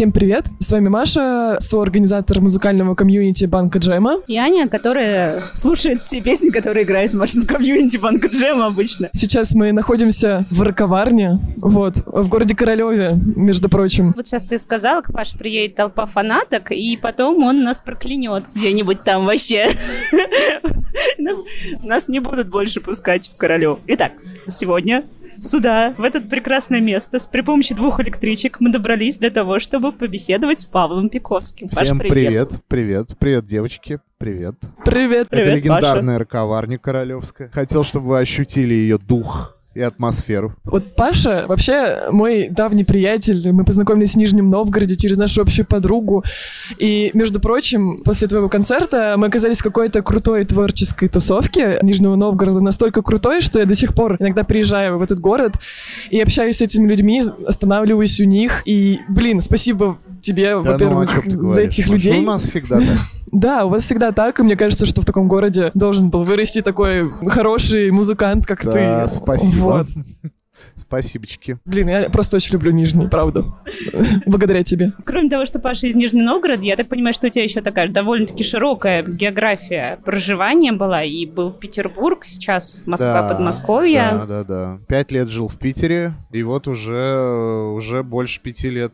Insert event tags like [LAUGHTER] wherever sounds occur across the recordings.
Всем привет! С вами Маша, соорганизатор музыкального комьюнити Банка Джема. И Аня, которая слушает те песни, которые играет в Машин комьюнити Банка Джема обычно. Сейчас мы находимся в роковарне, вот, в городе Королеве, между прочим. Вот сейчас ты сказала, к Паше приедет толпа фанаток, и потом он нас проклянет где-нибудь там вообще. [LAUGHS] Нас, нас не будут больше пускать в Королев. Итак, сегодня сюда, в это прекрасное место, с при помощи двух электричек мы добрались для того, чтобы побеседовать с Павлом Пиковским. Паш, Всем привет, привет, привет, девочки, привет. Привет! Привет, Это легендарная роковарня королевская. Хотел, чтобы вы ощутили ее дух и атмосферу. Вот Паша вообще мой давний приятель. Мы познакомились в Нижнем Новгороде через нашу общую подругу. И, между прочим, после твоего концерта мы оказались в какой-то крутой творческой тусовке Нижнего Новгорода. Настолько крутой, что я до сих пор иногда приезжаю в этот город и общаюсь с этими людьми, останавливаюсь у них. И, блин, спасибо тебе, Да ну, во-первых, чем ты за этих людей. У нас всегда так. Да, у вас всегда так, и мне кажется, что в таком городе должен был вырасти такой хороший музыкант, как Да, ты. спасибо. Вот. Спасибочки. Блин, я просто очень люблю Нижний, правда. [LAUGHS] Благодаря тебе. Кроме того, что Паша из Нижнего Новгорода, я так понимаю, что у тебя еще такая довольно-таки широкая география проживания была. И был Петербург, сейчас Москва, Да, Подмосковье. Да, да, да. Пять лет жил в Питере, и вот уже, уже больше пяти лет.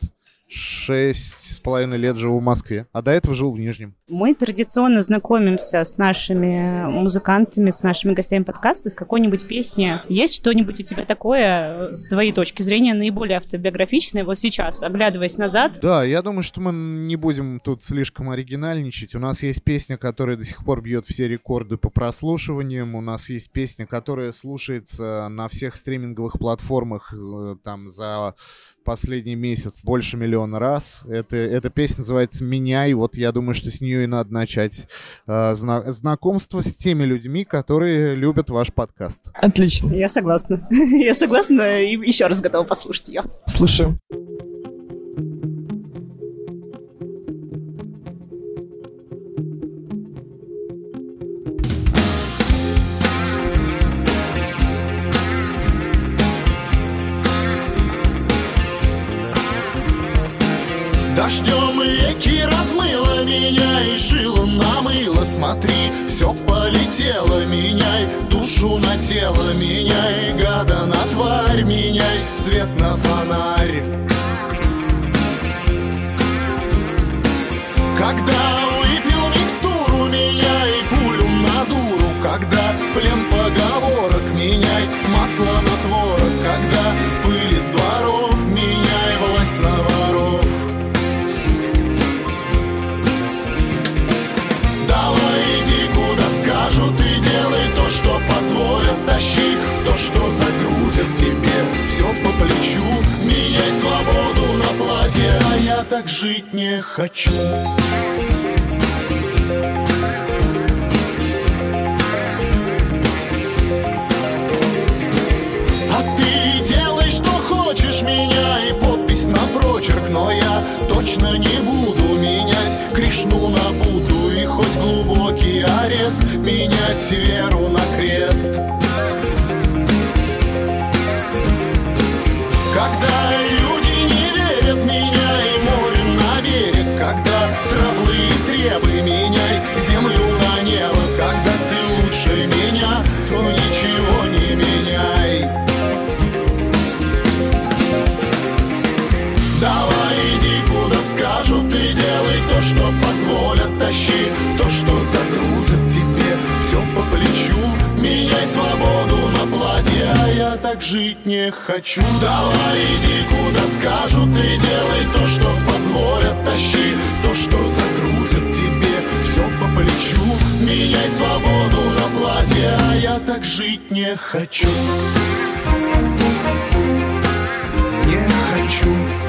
Шесть с половиной лет живу в Москве. А до этого жил в Нижнем. Мы традиционно знакомимся с нашими музыкантами, с нашими гостями подкаста с какой-нибудь песни. Есть что-нибудь у тебя такое, э, с твоей точки зрения, наиболее автобиографичное вот сейчас, оглядываясь назад? Да, я думаю, что мы не будем тут слишком оригинальничать. У нас есть песня, которая до сих пор бьет все рекорды по прослушиваниям. У нас есть песня, которая слушается на всех стриминговых платформах э, там за последний месяц больше миллиона раз. Это, эта песня называется «Меняй». Вот я думаю, что с нее и надо начать э, зна- знакомство с теми людьми, которые любят ваш подкаст. Отлично. Я согласна. [LAUGHS] Я согласна и еще раз готова послушать ее. Слушаю. Дождем реки размыло меня и шило намыло. Смотри, все полетело, меняй душу на тело Меняй гада на тварь, меняй цвет на фонарь. Когда выпил микстуру, меняй пулю на дуру. Когда плен поговорок, меняй масло на творог. Когда скажут и делай то, что позволят Тащи. То, что загрузят тебе Все по плечу, меняй свободу на платье А я так жить не хочу. А ты делай, что хочешь, меняй подпись на прочерк Но я точно не буду менять Кришну на Будду. И хоть глубокий арест Менять веру на крест. Когда люди не верят, меняй море на берег. Когда траблы и требы, меняй землю на небо. Когда ты лучше меня, то ничего не меняй. Давай иди куда скажут и делай то, что Тащи. То, что загрузят тебе Все по плечу, меняй свободу на платье А я так жить не хочу. Давай иди куда скажут и делай то, что позволят Тащи. То, что загрузят тебе Все по плечу, меняй свободу на платье А я так жить не хочу. Не хочу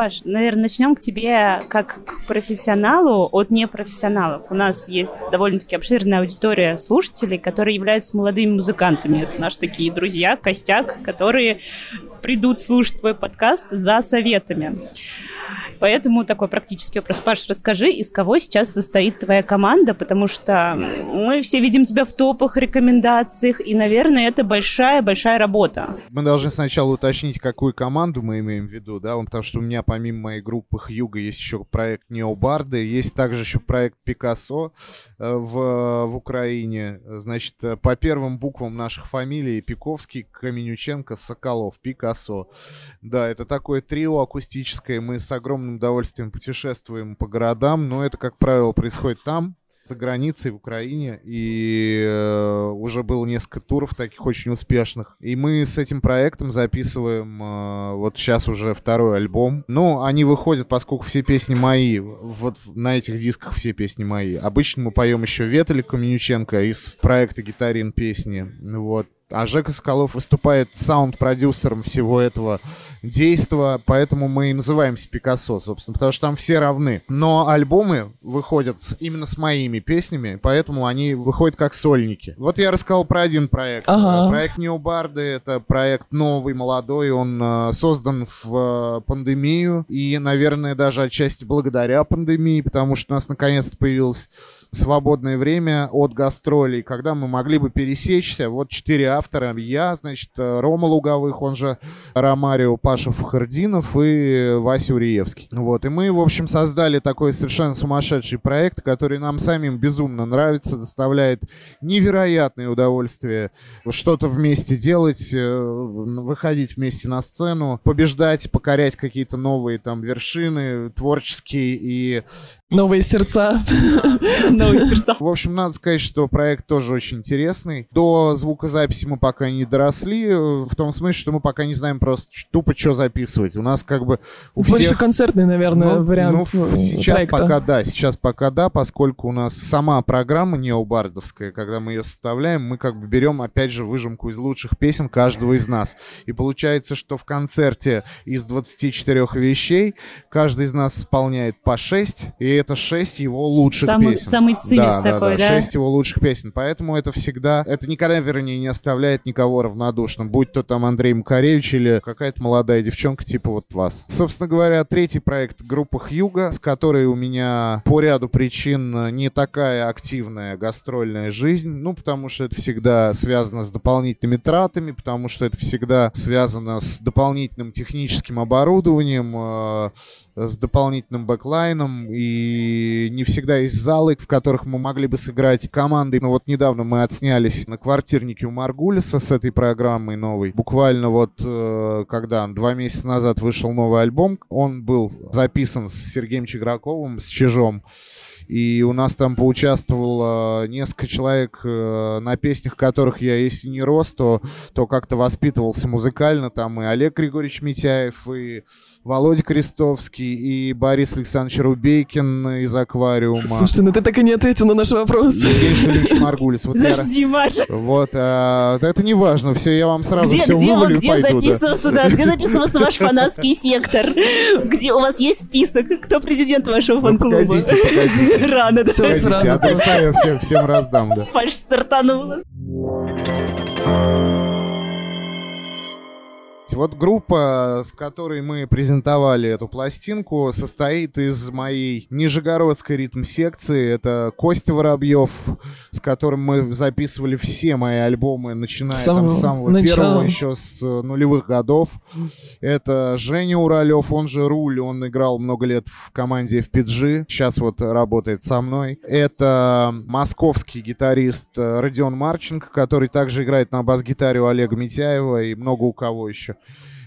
Паш, наверное, начнем к тебе как к профессионалу от непрофессионалов. У нас есть довольно-таки обширная аудитория слушателей, которые являются молодыми музыкантами. Это наши такие друзья, костяк, которые придут слушать твой подкаст за советами. Поэтому такой практический вопрос. Паш, расскажи, из кого сейчас состоит твоя команда, потому что мы все видим тебя в топах, рекомендациях, и, наверное, это большая-большая работа. Мы должны сначала уточнить, какую команду мы имеем в виду, да, потому что у меня помимо моей группы Хьюга есть еще проект Необарды, есть также еще проект Пикассо э, в, в Украине. Значит, э, по первым буквам наших фамилий Пиковский, Каменюченко, Соколов, Пикассо. Да, это такое трио акустическое, мы с огромным удовольствием путешествуем по городам, но это, как правило, происходит там, за границей, в Украине, и э, уже было несколько туров таких очень успешных. И мы с этим проектом записываем э, вот сейчас уже второй альбом. Ну, они выходят, поскольку все песни мои, вот на этих дисках все песни мои. Обычно мы поем еще Ветали Каменюченко из проекта «Гитарин песни». Вот. А Жека Соколов выступает саунд-продюсером всего этого действа, поэтому мы и называемся Пикассо, собственно, потому что там все равны. Но альбомы выходят с, именно с моими песнями, поэтому они выходят как сольники. Вот я рассказал про один проект. Ага. Проект Необарды — это проект новый, молодой, он э, создан в э, пандемию, и, наверное, даже отчасти благодаря пандемии, потому что у нас наконец-то появилась свободное время от гастролей, когда мы могли бы пересечься. Вот четыре автора. Я, значит, Рома Луговых, он же Ромарио Паша Фахардинов и Вася Уриевский. Вот. И мы, в общем, создали такой совершенно сумасшедший проект, который нам самим безумно нравится, доставляет невероятное удовольствие что-то вместе делать, э, выходить вместе на сцену, побеждать, покорять какие-то новые там вершины творческие и Новые сердца. [LAUGHS] Новые сердца. В общем, надо сказать, что проект тоже очень интересный. До звукозаписи мы пока не доросли, в том смысле, что мы пока не знаем просто тупо, что записывать. У нас как бы у Больше всех... концертный, наверное, Ну, вариант ну, э, сейчас проекта. пока да, сейчас пока да, поскольку у нас сама программа необардовская, когда мы ее составляем, мы как бы берем, опять же, выжимку из лучших песен каждого из нас. И получается, что в концерте из 24 вещей каждый из нас исполняет по 6, и это 6 его лучших Самый- песен. самый цимис да, такой, да? да? 6 его лучших песен. Поэтому это всегда, это никогда, вернее, не оставляет никого равнодушным. Будь то там Андрей Макаревич или какая-то молодая девчонка типа вот вас. Собственно говоря, третий проект группы Хьюга, с которой у меня по ряду причин не такая активная гастрольная жизнь. Ну, потому что это всегда связано с дополнительными тратами, потому что это всегда связано с дополнительным техническим оборудованием, э, с дополнительным бэклайном, и не всегда есть залы, в которых мы могли бы сыграть командой. Но вот недавно мы отснялись на квартирнике у Маргулиса с этой программой новой. Буквально вот э, когда два месяца назад вышел новый альбом, он был записан с Сергеем Чиграковым, с Чижом. И у нас там поучаствовало несколько человек э, на песнях, которых я, если не рос, то, то как-то воспитывался музыкально. Там и Олег Григорьевич Митяев, и Володя Крестовский, и Борис Александрович Рубейкин из «Аквариума». Слушай, ну ты так и не ответил на наш вопрос. Евгений Шелевич Маргулис. Вот, я- Подожди, Маша. вот а, да это не важно, все, я вам сразу Где, все где, вы- вывалю и где пойду. да. записываться, да, где записываться ваш фанатский сектор? Где у вас есть список? Кто президент вашего Ну, фан-клуба? погодите, погодите. Рано, да. Погодите, сразу адреса я всем, всем раздам, да. Паш стартанула. Вот группа, с которой мы презентовали эту пластинку, состоит из моей нижегородской ритм-секции. Это Костя Воробьев, с которым мы записывали все мои альбомы, начиная С там самого с самого начала. первого, еще с э, нулевых годов. Это Женя Уралев, он же Руль, он играл много лет в команде FPG, сейчас вот работает со мной. Это московский гитарист э, Родион Марченко, который также играет на бас-гитаре у Олега Митяева и много у кого еще.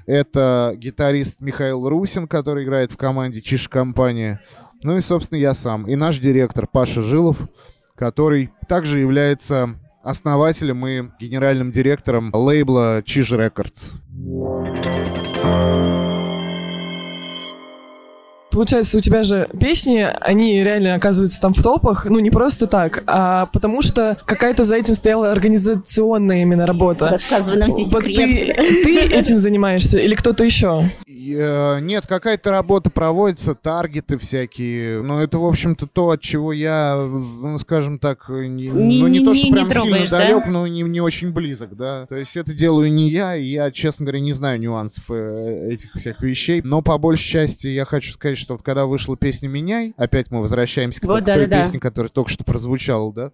Это гитарист Михаил Русин, который играет в команде Чиш Компания. Ну и, собственно, я сам. И наш директор Паша Жилов, который также является основателем и генеральным директором лейбла Чиж Рекордс. Получается, у тебя же песни, они реально оказываются там в топах, ну не просто так, а потому что какая-то за этим стояла организационная именно работа. Рассказывай нам все Вот ты, секреты. ты этим занимаешься или кто-то еще? Нет, какая-то работа проводится, таргеты всякие. Но это, в общем-то, то, от чего я, ну, скажем так, не, Не- ну, не, не- то, не- что не прям сильно трогаешь, да? далек, но не, не очень близок, да. То есть это делаю не я, и я, честно говоря, не знаю нюансов э, этих всех вещей. Но по большей части я хочу сказать, что вот когда вышла песня «Меняй», опять мы возвращаемся к, Вот, той- к той да-да-да. песне, которая только что прозвучала, да.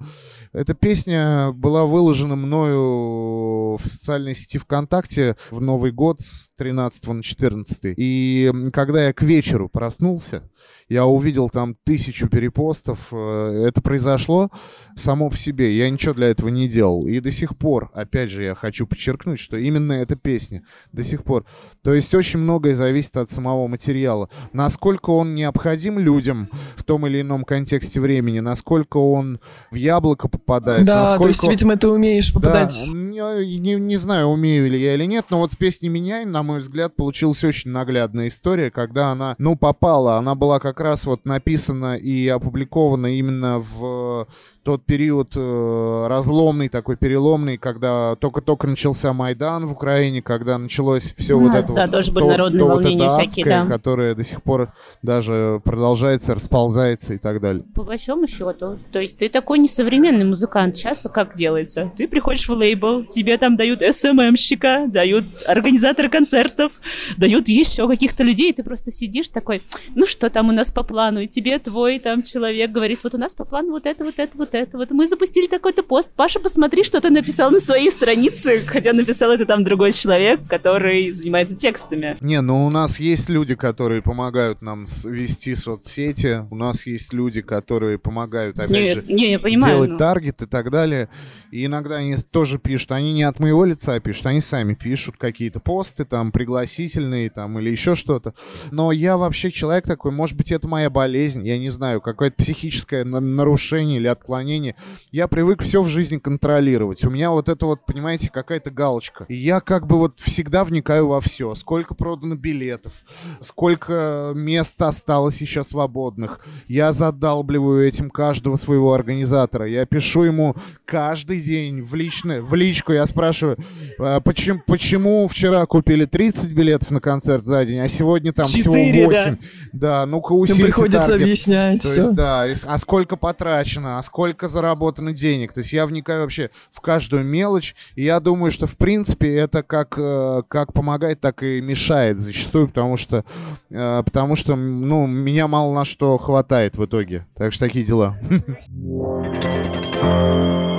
Эта песня была выложена мною в социальной сети ВКонтакте в Новый год с 13 на 14. И когда я к вечеру проснулся, я увидел там тысячу перепостов. Э, Это произошло само по себе. Я ничего для этого не делал. И до сих пор, опять же, я хочу подчеркнуть, что именно эта песня до сих пор. То есть очень многое зависит от самого материала. Насколько он необходим людям в том или ином контексте времени, насколько он в яблоко попадает, Да, насколько... то есть, видимо, ты умеешь попадать. Да, не, не- не знаю, умею ли я или нет, но вот с песней «Меняй», на мой взгляд, получилась очень наглядная история, когда она, ну, попала. Она была как раз вот написана и опубликована именно в тот период э, разломный, такой переломный, когда только-только начался Майдан в Украине, когда началось все У вот нас, это да, вот, тоже были то- народные то вот волнения это всякие, адское, да. которое до сих пор даже продолжается, расползается и так далее. По большому счету. То есть ты такой несовременный музыкант. Сейчас как делается? Ты приходишь в лейбл, тебе там дают СММщика, дают организатора концертов, дают еще каких-то людей, и ты просто сидишь такой, ну что там у нас по плану? И тебе твой там человек говорит, вот у нас по плану вот это, вот это, вот это. Вот мы запустили такой-то пост. Паша, посмотри, что ты написал на своей странице, хотя написал это там другой человек, который занимается текстами. Не, ну у нас есть люди, которые помогают нам вести соцсети. У нас есть люди, которые помогают, опять Не, же, не, я понимаю. делать ну. таргет и так далее. И иногда они тоже пишут, они не от моего лица пишут, они сами пишут какие-то посты там пригласительные там или еще что-то. Но я вообще человек такой, может быть, это моя болезнь, я не знаю, какое-то психическое на- нарушение или отклонение. Я привык все в жизни контролировать. У меня вот это вот, понимаете, какая-то галочка. И я как бы вот всегда вникаю во все. Сколько продано билетов, сколько мест осталось еще свободных. Я задалбливаю этим каждого своего организатора. Я пишу ему каждый день в, личное, в личку. Я спрашиваю, «А почему, почему вчера купили 30 билетов на концерт за день, а сегодня там Четыре, всего да. 8? Да, ну-ка Им усильте приходится таргет. объяснять То все. есть, да, а сколько потрачено, а сколько заработано денег. То есть я вникаю вообще в каждую мелочь, и я думаю, что в принципе это как, э, как помогает, так и мешает зачастую, потому что, э, потому что, ну, меня мало на что хватает в итоге. Так что такие дела. [LAUGHS]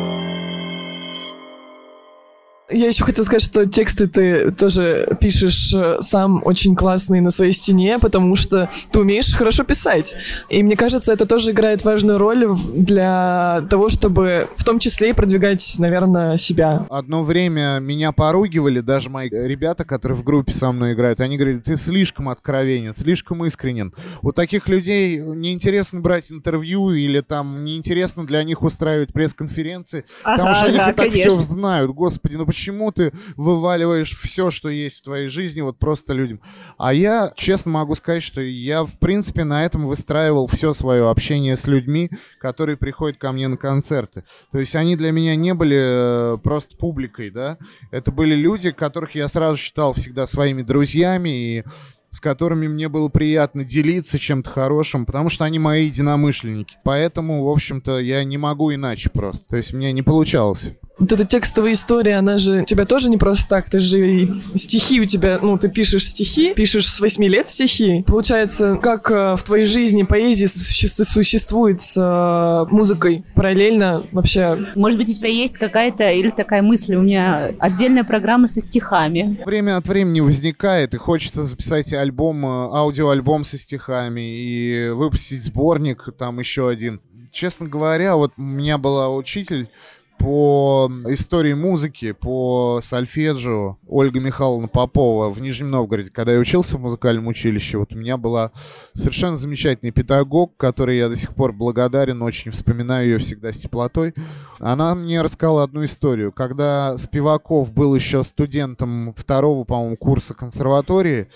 Я еще хотела сказать, что тексты ты тоже пишешь э, сам очень классные на своей стене, потому что ты умеешь хорошо писать. И мне кажется, это тоже играет важную роль для того, чтобы в том числе и продвигать, наверное, себя. Одно время меня поругивали, даже мои ребята, которые в группе со мной играют, они говорят, ты слишком откровенен, слишком искренен. У таких людей неинтересно брать интервью или там неинтересно для них устраивать пресс-конференции, потому Ага, что они ага, и так все знают. Господи, ну почему ты вываливаешь все, что есть в твоей жизни, вот просто людям? А я, честно могу сказать, что я, в принципе, на этом выстраивал все свое общение с людьми, которые приходят ко мне на концерты. То есть они для меня не были э, просто публикой, да. Это были люди, которых я сразу считал всегда своими друзьями и с которыми мне было приятно делиться чем-то хорошим, потому что они мои единомышленники. Поэтому, в общем-то, я не могу иначе просто. То есть мне не получалось. Вот эта текстовая история, она же у тебя тоже не просто так. Ты же и стихи у тебя, ну, ты пишешь стихи, пишешь с 8 лет стихи. Получается, как э, в твоей жизни поэзия суще- существует с э, музыкой параллельно вообще? Может быть, у тебя есть какая-то или такая мысль, у меня отдельная программа со стихами. Время от времени возникает, и хочется записать альбом, э, аудиоальбом со стихами и выпустить сборник, там еще один. Честно говоря, вот у меня была учитель по истории музыки, по сольфеджио Ольга Михайловна Попова в Нижнем Новгороде. Когда я учился в музыкальном училище, вот у меня была совершенно замечательный педагог, которой я до сих пор благодарен, очень вспоминаю ее всегда с теплотой. Она мне рассказала одну историю. Когда Спиваков был еще студентом второго, по-моему, курса консерватории,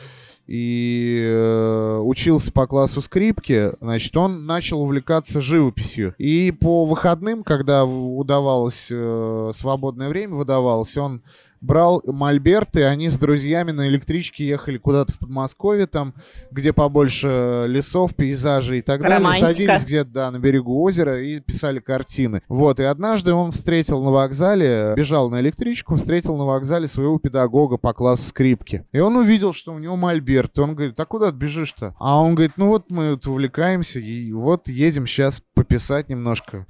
и э, учился по классу скрипки, значит, он начал увлекаться живописью. И по выходным, когда удавалось, э, свободное время выдавалось, он брал мольберт, и они с друзьями на электричке ехали куда-то в Подмосковье, там, где побольше лесов, пейзажей и так Романтика. далее. Садились где-то, да, на берегу озера и писали картины. Вот, и однажды он встретил на вокзале, бежал на электричку, встретил на вокзале своего педагога по классу скрипки. И он увидел, что у него мольберт. И он говорит, а куда ты бежишь-то? А он говорит, ну вот мы вот увлекаемся, и вот едем сейчас пописать немножко.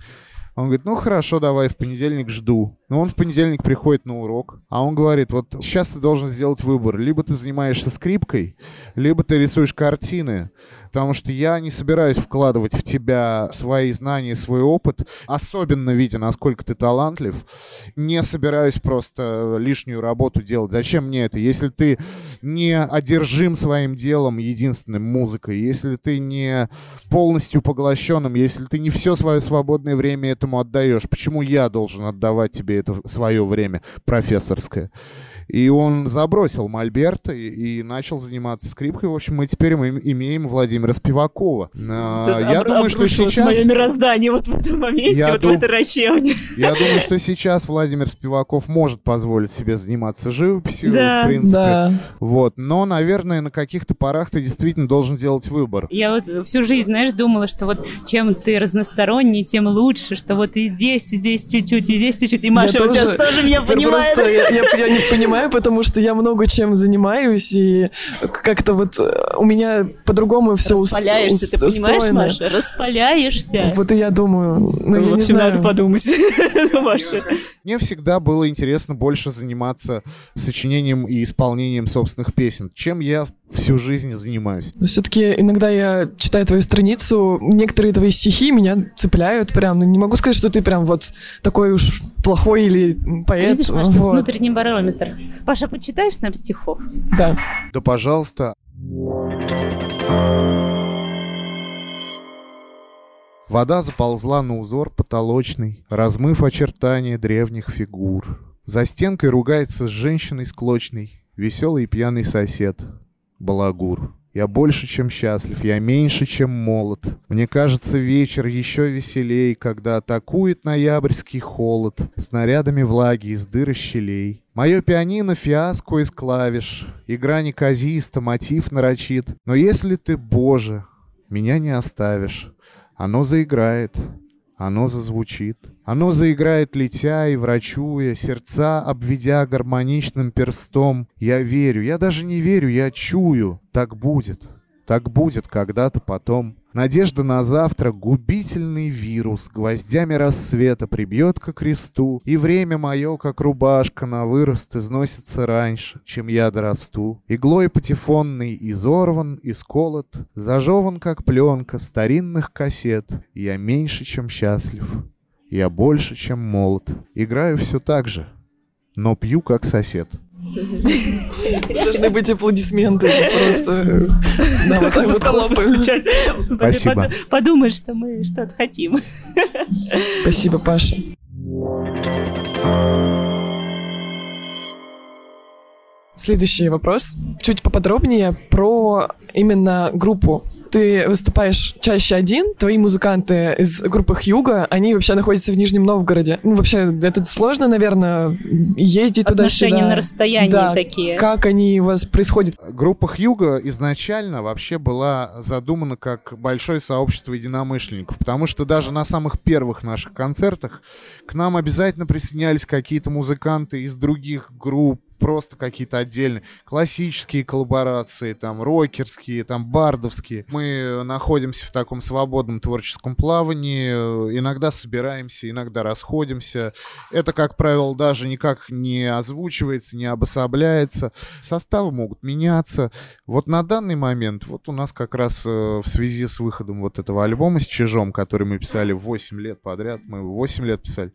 Он говорит, ну хорошо, давай, в понедельник жду. Но он в понедельник приходит на урок, а он говорит, вот сейчас ты должен сделать выбор. Либо ты занимаешься скрипкой, либо ты рисуешь картины. Потому что я не собираюсь вкладывать в тебя свои знания, свой опыт, особенно видя, насколько ты талантлив. Не собираюсь просто лишнюю работу делать. Зачем мне это? Если ты не одержим своим делом, единственным музыкой, если ты не полностью поглощенным, если ты не все свое свободное время этому отдаешь, почему я должен отдавать тебе это свое время профессорское? И он забросил Мольберт и, и начал заниматься скрипкой. В общем, мы теперь мы имеем Владимира Спивакова. А, Сейчас я обр- думаю, что сейчас... мое мироздание вот в этом моменте, Я вот дум- в этой рачевне. Я думаю, что сейчас Владимир Спиваков может позволить себе заниматься живописью, Да. в принципе. Да. Вот. Но, наверное, на каких-то порах ты действительно должен делать выбор. Я вот всю жизнь, знаешь, думала, что вот чем ты разносторонний, тем лучше, что вот и здесь, и здесь чуть-чуть, и здесь чуть-чуть. И Маша вот тоже- сейчас тоже меня Просто понимает. я, я- я не понимаю, потому что я много чем занимаюсь, и как-то вот э, у меня по-другому все Распаляешься, ты понимаешь, Маша? Распаляешься. Вот и я думаю, ну, я в не знаю. надо подумать, [LAUGHS] Маша. Мне всегда было интересно больше заниматься сочинением и исполнением собственных песен, чем я всю жизнь занимаюсь. Но все-таки иногда я читаю твою страницу, некоторые твои стихи меня цепляют прям. Ну, не могу сказать, что ты прям вот такой уж плохой или поэт. Видишь, тут Вот. внутренний барометр. Паша, почитаешь нам стихов? Да. Да, пожалуйста. Вода заползла на узор потолочный, размыв очертания древних фигур. За стенкой ругается с женщиной склочной, веселый и пьяный сосед. Балагур. Я больше, чем счастлив, я меньше, чем молод. Мне кажется, вечер еще веселей, когда атакует ноябрьский холод снарядами влаги из дыр и щелей. Мое пианино — фиаско из клавиш, игра неказиста, мотив нарочит. Но если ты, Боже, меня не оставишь, оно заиграет, оно зазвучит. Оно заиграет, летя и врачуя, сердца обведя гармоничным перстом. Я верю, я даже не верю, я чую. Так будет, так будет когда-то потом. Надежда на завтра — губительный вирус, гвоздями рассвета прибьет ко кресту, и время мое, как рубашка на вырост, износится раньше, чем я дорасту. Иглой патефонный изорван, исколот, зажеван, как пленка старинных кассет. Я меньше, чем счастлив, я больше, чем молод. Играю все так же, но пью, как сосед. Должны быть аплодисменты. Просто да, вот так вот хлопаем. Спасибо. Под- Подумай, что мы что-то хотим. Спасибо, Паша. Следующий вопрос. Чуть поподробнее про именно группу. Ты выступаешь чаще один, твои музыканты из группы Хьюга, они вообще находятся в Нижнем Новгороде. Ну, вообще, это сложно, наверное, ездить туда-сюда. Отношения на расстоянии Да. такие. Как они у вас происходят? Группа Хьюга изначально вообще была задумана как большое сообщество единомышленников, потому что даже на самых первых наших концертах к нам обязательно присоединялись какие-то музыканты из других групп, просто какие-то отдельные классические коллаборации, там рокерские, там бардовские. Мы находимся в таком свободном творческом плавании, иногда собираемся, иногда расходимся. Это, как правило, даже никак не озвучивается, не обособляется. Составы могут меняться. Вот на данный момент, вот у нас как раз э, в связи с выходом вот этого альбома с Чижом, который мы писали 8 лет подряд, мы 8 лет писали,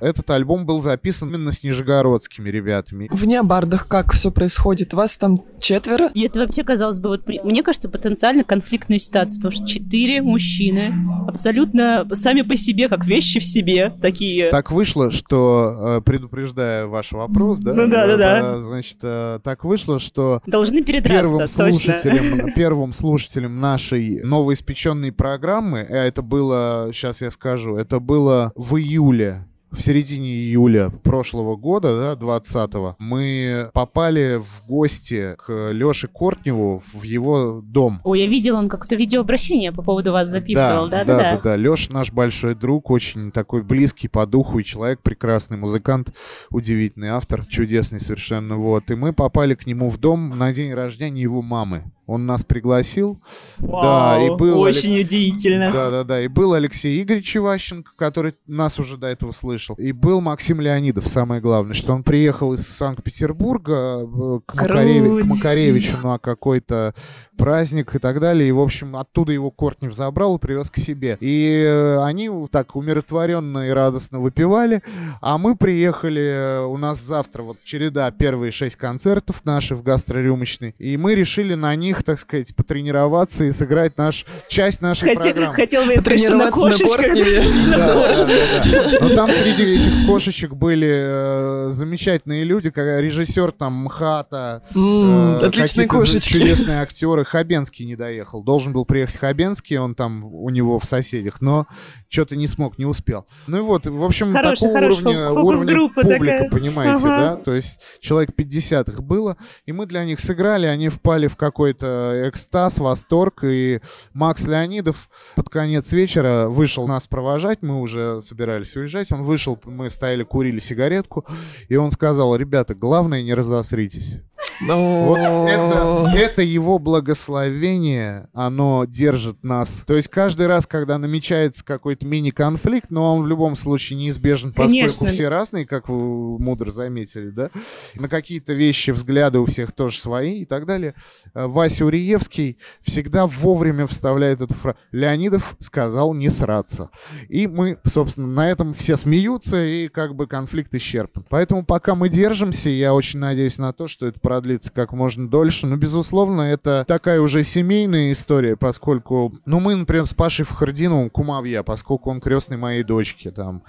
этот альбом был записан именно с нижегородскими ребятами. В необардах как все происходит? Вас там четверо? И это вообще, казалось бы, вот, мне кажется, потенциально конфликтная ситуация, потому что четыре мужчины абсолютно сами по себе, как вещи в себе, такие. Так вышло, что, э, предупреждая ваш вопрос, да? Ну да, да, да. э, Значит, э, так вышло, что Должны передраться, первым точно. слушателем, [LAUGHS] первым слушателем нашей новоиспеченной программы, а это было, сейчас я скажу, это было в июле в середине июля прошлого года, да, 20 мы попали в гости к Лёше Кортневу в его дом. Ой, я видел, он какое-то видеообращение по поводу вас записывал, да? Да, да, да. Лёша наш большой друг, очень такой близкий по духу и человек, прекрасный музыкант, удивительный автор, чудесный совершенно, вот. И мы попали к нему в дом на день рождения его мамы. Он нас пригласил. Вау, да, и был очень удивительно. Да, да, да. И был Алексей Игоревич Иващенко, который нас уже до этого слышал. И был Максим Леонидов, самое главное, что он приехал из Санкт-Петербурга э, к, Макареве- к Макаревичу на какой-то праздник и так далее. И, в общем, оттуда его Кортнев забрал и привез к себе. И э, они так умиротворенно и радостно выпивали. А мы приехали, э, у нас завтра вот череда, первые шесть концертов наши в гастрорюмочной. И мы решили на них, так сказать, потренироваться и сыграть наш, часть нашей Хотел, программы. хотел бы сказать, что на кошечках. Кортневе. [LAUGHS] Да, да, да, да. Но там среди этих кошечек были э, замечательные люди, как режиссер там МХАТа, э, Отличные кошечки. чудесные актеры. Хабенский не доехал. Должен был приехать Хабенский, он там у него в соседях, но что-то не смог, не успел. Ну и вот, в общем, Хороший, такого хороший уровня, уровня публика, такая. понимаете, Ага. да? То есть человек 50 их было, и мы для них сыграли, они впали в какой-то экстаз, восторг, и Макс Леонидов под конец вечера вышел нас провожать, мы уже собирались уезжать, он вышел, мы стояли, курили сигаретку, и он сказал, ребята, главное не разосритесь. Вот это, это его благословение, оно держит нас. То есть каждый раз, когда намечается какой-то мини-конфликт, но он в любом случае неизбежен, поскольку Конечно. все разные, как вы мудро заметили, да, на какие-то вещи, взгляды у всех тоже свои и так далее. Э, Вася Уриевский всегда вовремя вставляет эту фразу. Леонидов сказал не сраться. И мы, собственно, на этом все смеются, и как бы конфликт исчерпан. Поэтому пока мы держимся, я очень надеюсь на то, что это продлится как можно дольше. Но, безусловно, это такая уже семейная история, поскольку, ну, мы, например, с Пашей Фахардиновым кумовья, поскольку он крестный моей дочки, там.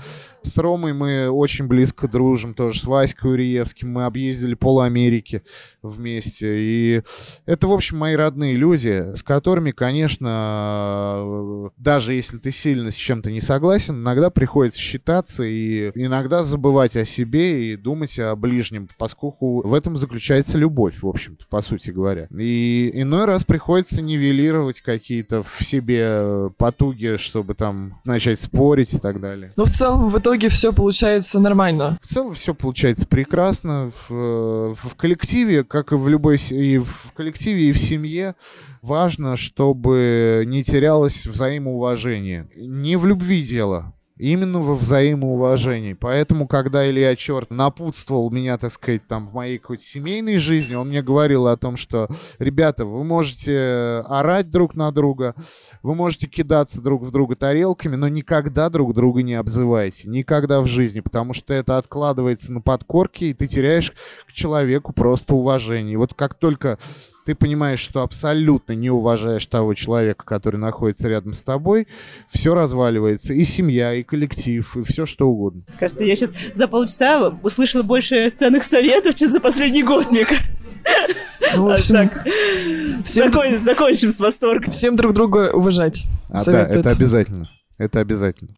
С Ромой мы очень близко дружим тоже, с Васькой Уриевским. Мы объездили пол Америки вместе. И это, в общем, мои родные люди, с которыми, конечно, даже если ты сильно с чем-то не согласен, иногда приходится считаться и иногда забывать о себе и думать о ближнем, поскольку в этом заключается любовь, в общем-то, по сути говоря. И иной раз приходится нивелировать какие-то в себе потуги, чтобы там начать спорить и так далее. Но в целом в итоге все получается нормально. В целом все получается прекрасно. В, в коллективе, как и в любой и в коллективе, и в семье, важно, чтобы не терялось взаимоуважение. Не в любви дело. Именно во взаимоуважении. Поэтому, когда Илья Черт напутствовал меня, так сказать, там в моей какой-то семейной жизни, он мне говорил о том, что, ребята, вы можете орать друг на друга, вы можете кидаться друг в друга тарелками, но никогда друг друга не обзывайте. Никогда в жизни, потому что это откладывается на подкорке, и ты теряешь к человеку просто уважение. И вот как только ты понимаешь, что абсолютно не уважаешь того человека, который находится рядом с тобой, все разваливается. И семья, и коллектив, и все что угодно. Кажется, я сейчас за полчаса услышала больше ценных советов, чем за последний год, мне кажется. Ну, в общем, Так, всем, закон- закончим с восторгом. всем друг друга уважать. А, да, это обязательно. Это обязательно.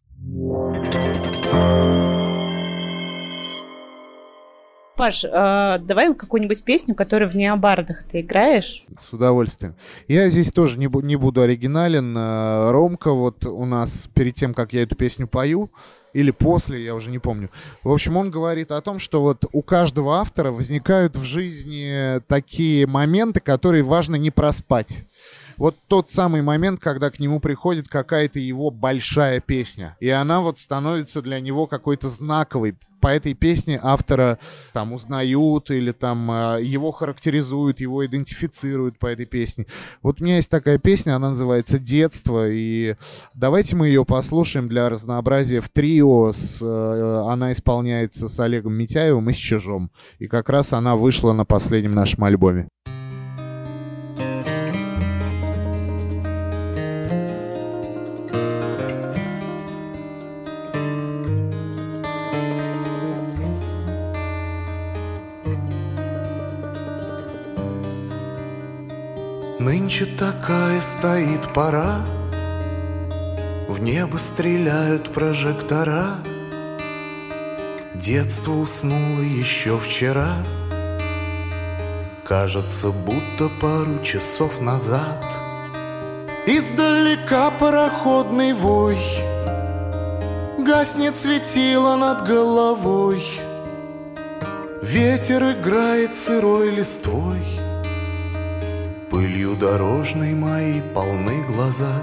Паш, а, давай какую-нибудь песню, которую в необардах ты играешь. С удовольствием. Я здесь тоже не, бу- не буду оригинален. Э, Ромка вот у нас перед тем, как я эту песню пою, или после, я уже не помню. В общем, он говорит о том, что вот у каждого автора возникают в жизни такие моменты, которые важно не проспать. Вот тот самый момент, когда к нему приходит какая-то его большая песня. И она вот становится для него какой-то знаковой. По этой песне автора там узнают или там э, его характеризуют, его идентифицируют по этой песне. Вот у меня есть такая песня, она называется «Детство», и давайте мы ее послушаем для разнообразия в трио. С, э, она исполняется с Олегом Митяевым и с Чижом. И как раз она вышла на последнем нашем альбоме. Нынче такая стоит пора, В небо стреляют прожектора, Детство уснуло еще вчера. Кажется, будто пару часов назад Издалека пароходный вой Гаснет светило над головой. Ветер играет сырой листвой Пылью дорожной мои полны глаза.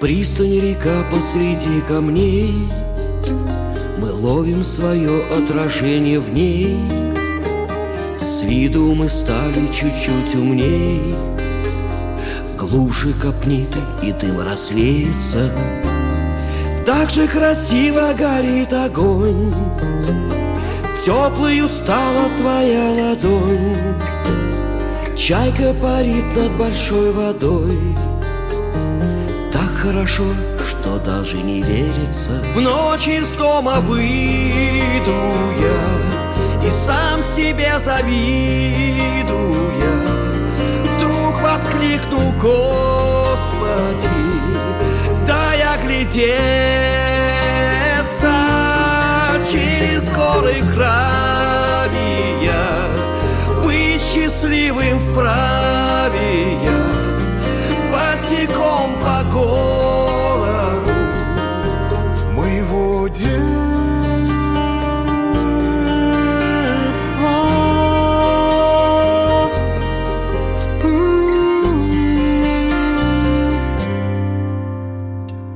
Пристань река посреди камней. Мы ловим свое отражение в ней. С виду мы стали чуть-чуть умней. Глубже копни ты, и дым рассеется Так же красиво горит огонь. Теплой стала твоя ладонь Чайка парит над большой водой. Так хорошо, что даже не верится. В ночь из дома выйду я И сам себе завидуя Вдруг воскликну, Господи Дай оглядеться Через горы крови счастливым вправе я Босиком по городу моего детства.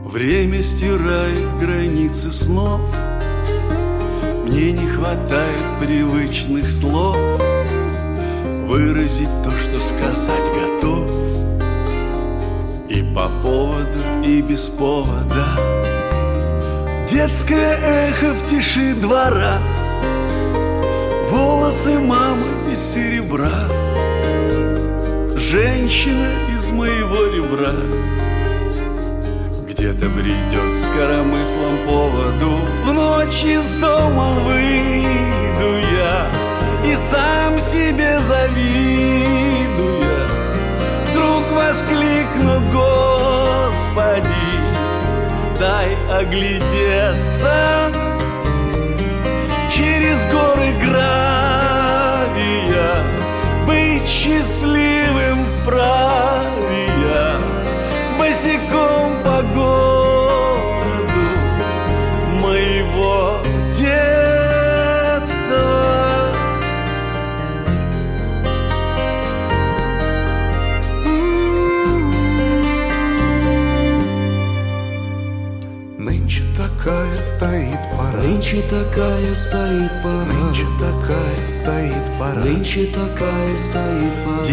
Время стирает границы снов. Мне не хватает привычных слов Выразить то, что сказать готов. И по поводу, и без повода. Детское эхо в тиши двора. Волосы мамы из серебра. Женщина из моего ребра. Где-то бредет с коромыслом поводу. В ночь из дома выйду я И сам себе завидуя Вдруг воскликну, Господи Дай оглядеться такая стоит пора. Нынче такая стоит пора. Нынче такая стоит пора.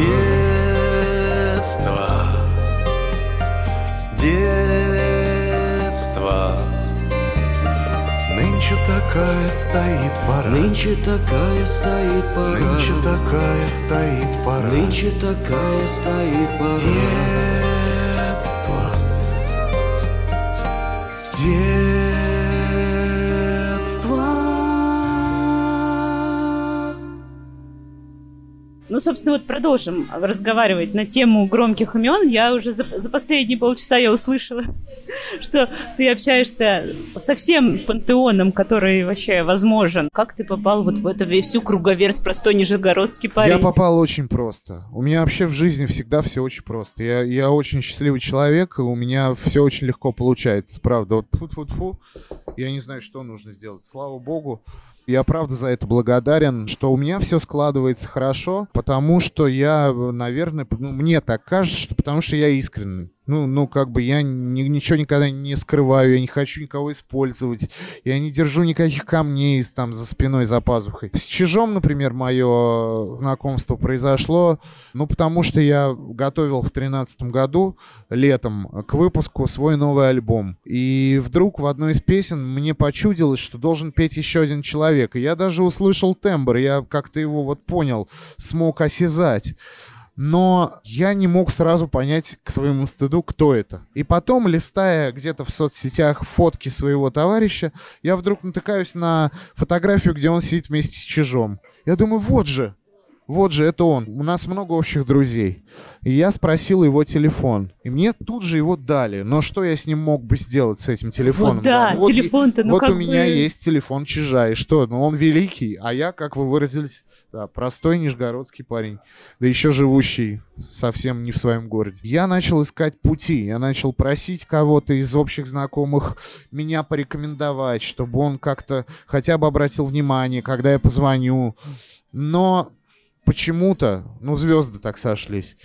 Детство, детство, Нынче такая стоит пора. Нынче такая стоит пора. Нынче такая стоит пора. Нынче такая стоит пора. Детство. Детство собственно, вот продолжим разговаривать на тему громких имен. Я уже за, за последние полчаса я услышала, [LAUGHS] что ты общаешься со всем пантеоном, который вообще возможен. Как ты попал вот в эту всю круговерть простой нижегородский парень? Я попал очень просто. У меня вообще в жизни всегда все очень просто. Я, я очень счастливый человек, и у меня все очень легко получается. Правда, вот фу-фу-фу. Я не знаю, что нужно сделать. Слава богу. Я правда за это благодарен, что у меня все складывается хорошо, потому что я, наверное, ну, мне так кажется, что потому что я искренний. Ну, ну, как бы я ни- ничего никогда не скрываю, я не хочу никого использовать, я не держу никаких камней там за спиной, за пазухой. С Чижом, например, мое знакомство произошло, ну, потому что я готовил в тринадцатом году летом к выпуску свой новый альбом. И вдруг в одной из песен мне почудилось, что должен петь еще один человек. И я даже услышал тембр, я как-то его вот понял, смог осязать но я не мог сразу понять к своему стыду, кто это. И потом, листая где-то в соцсетях фотки своего товарища, я вдруг натыкаюсь на фотографию, где он сидит вместе с Чижом. Я думаю, вот же, вот же, это он. У нас много общих друзей. И я спросил его телефон. И мне тут же его дали. Но что я с ним мог бы сделать, с этим телефоном? Вот да, Вот и- телефон-то, ну вот как у меня бы- есть телефон чижа. И что? Ну, он великий. А я, как вы выразились, да, простой нижегородский парень. Да еще живущий совсем не в своем городе. Я начал искать пути. Я начал просить кого-то из общих знакомых меня порекомендовать, чтобы он как-то хотя бы обратил внимание, когда я позвоню. Но почему-то, ну, звезды так сошлись,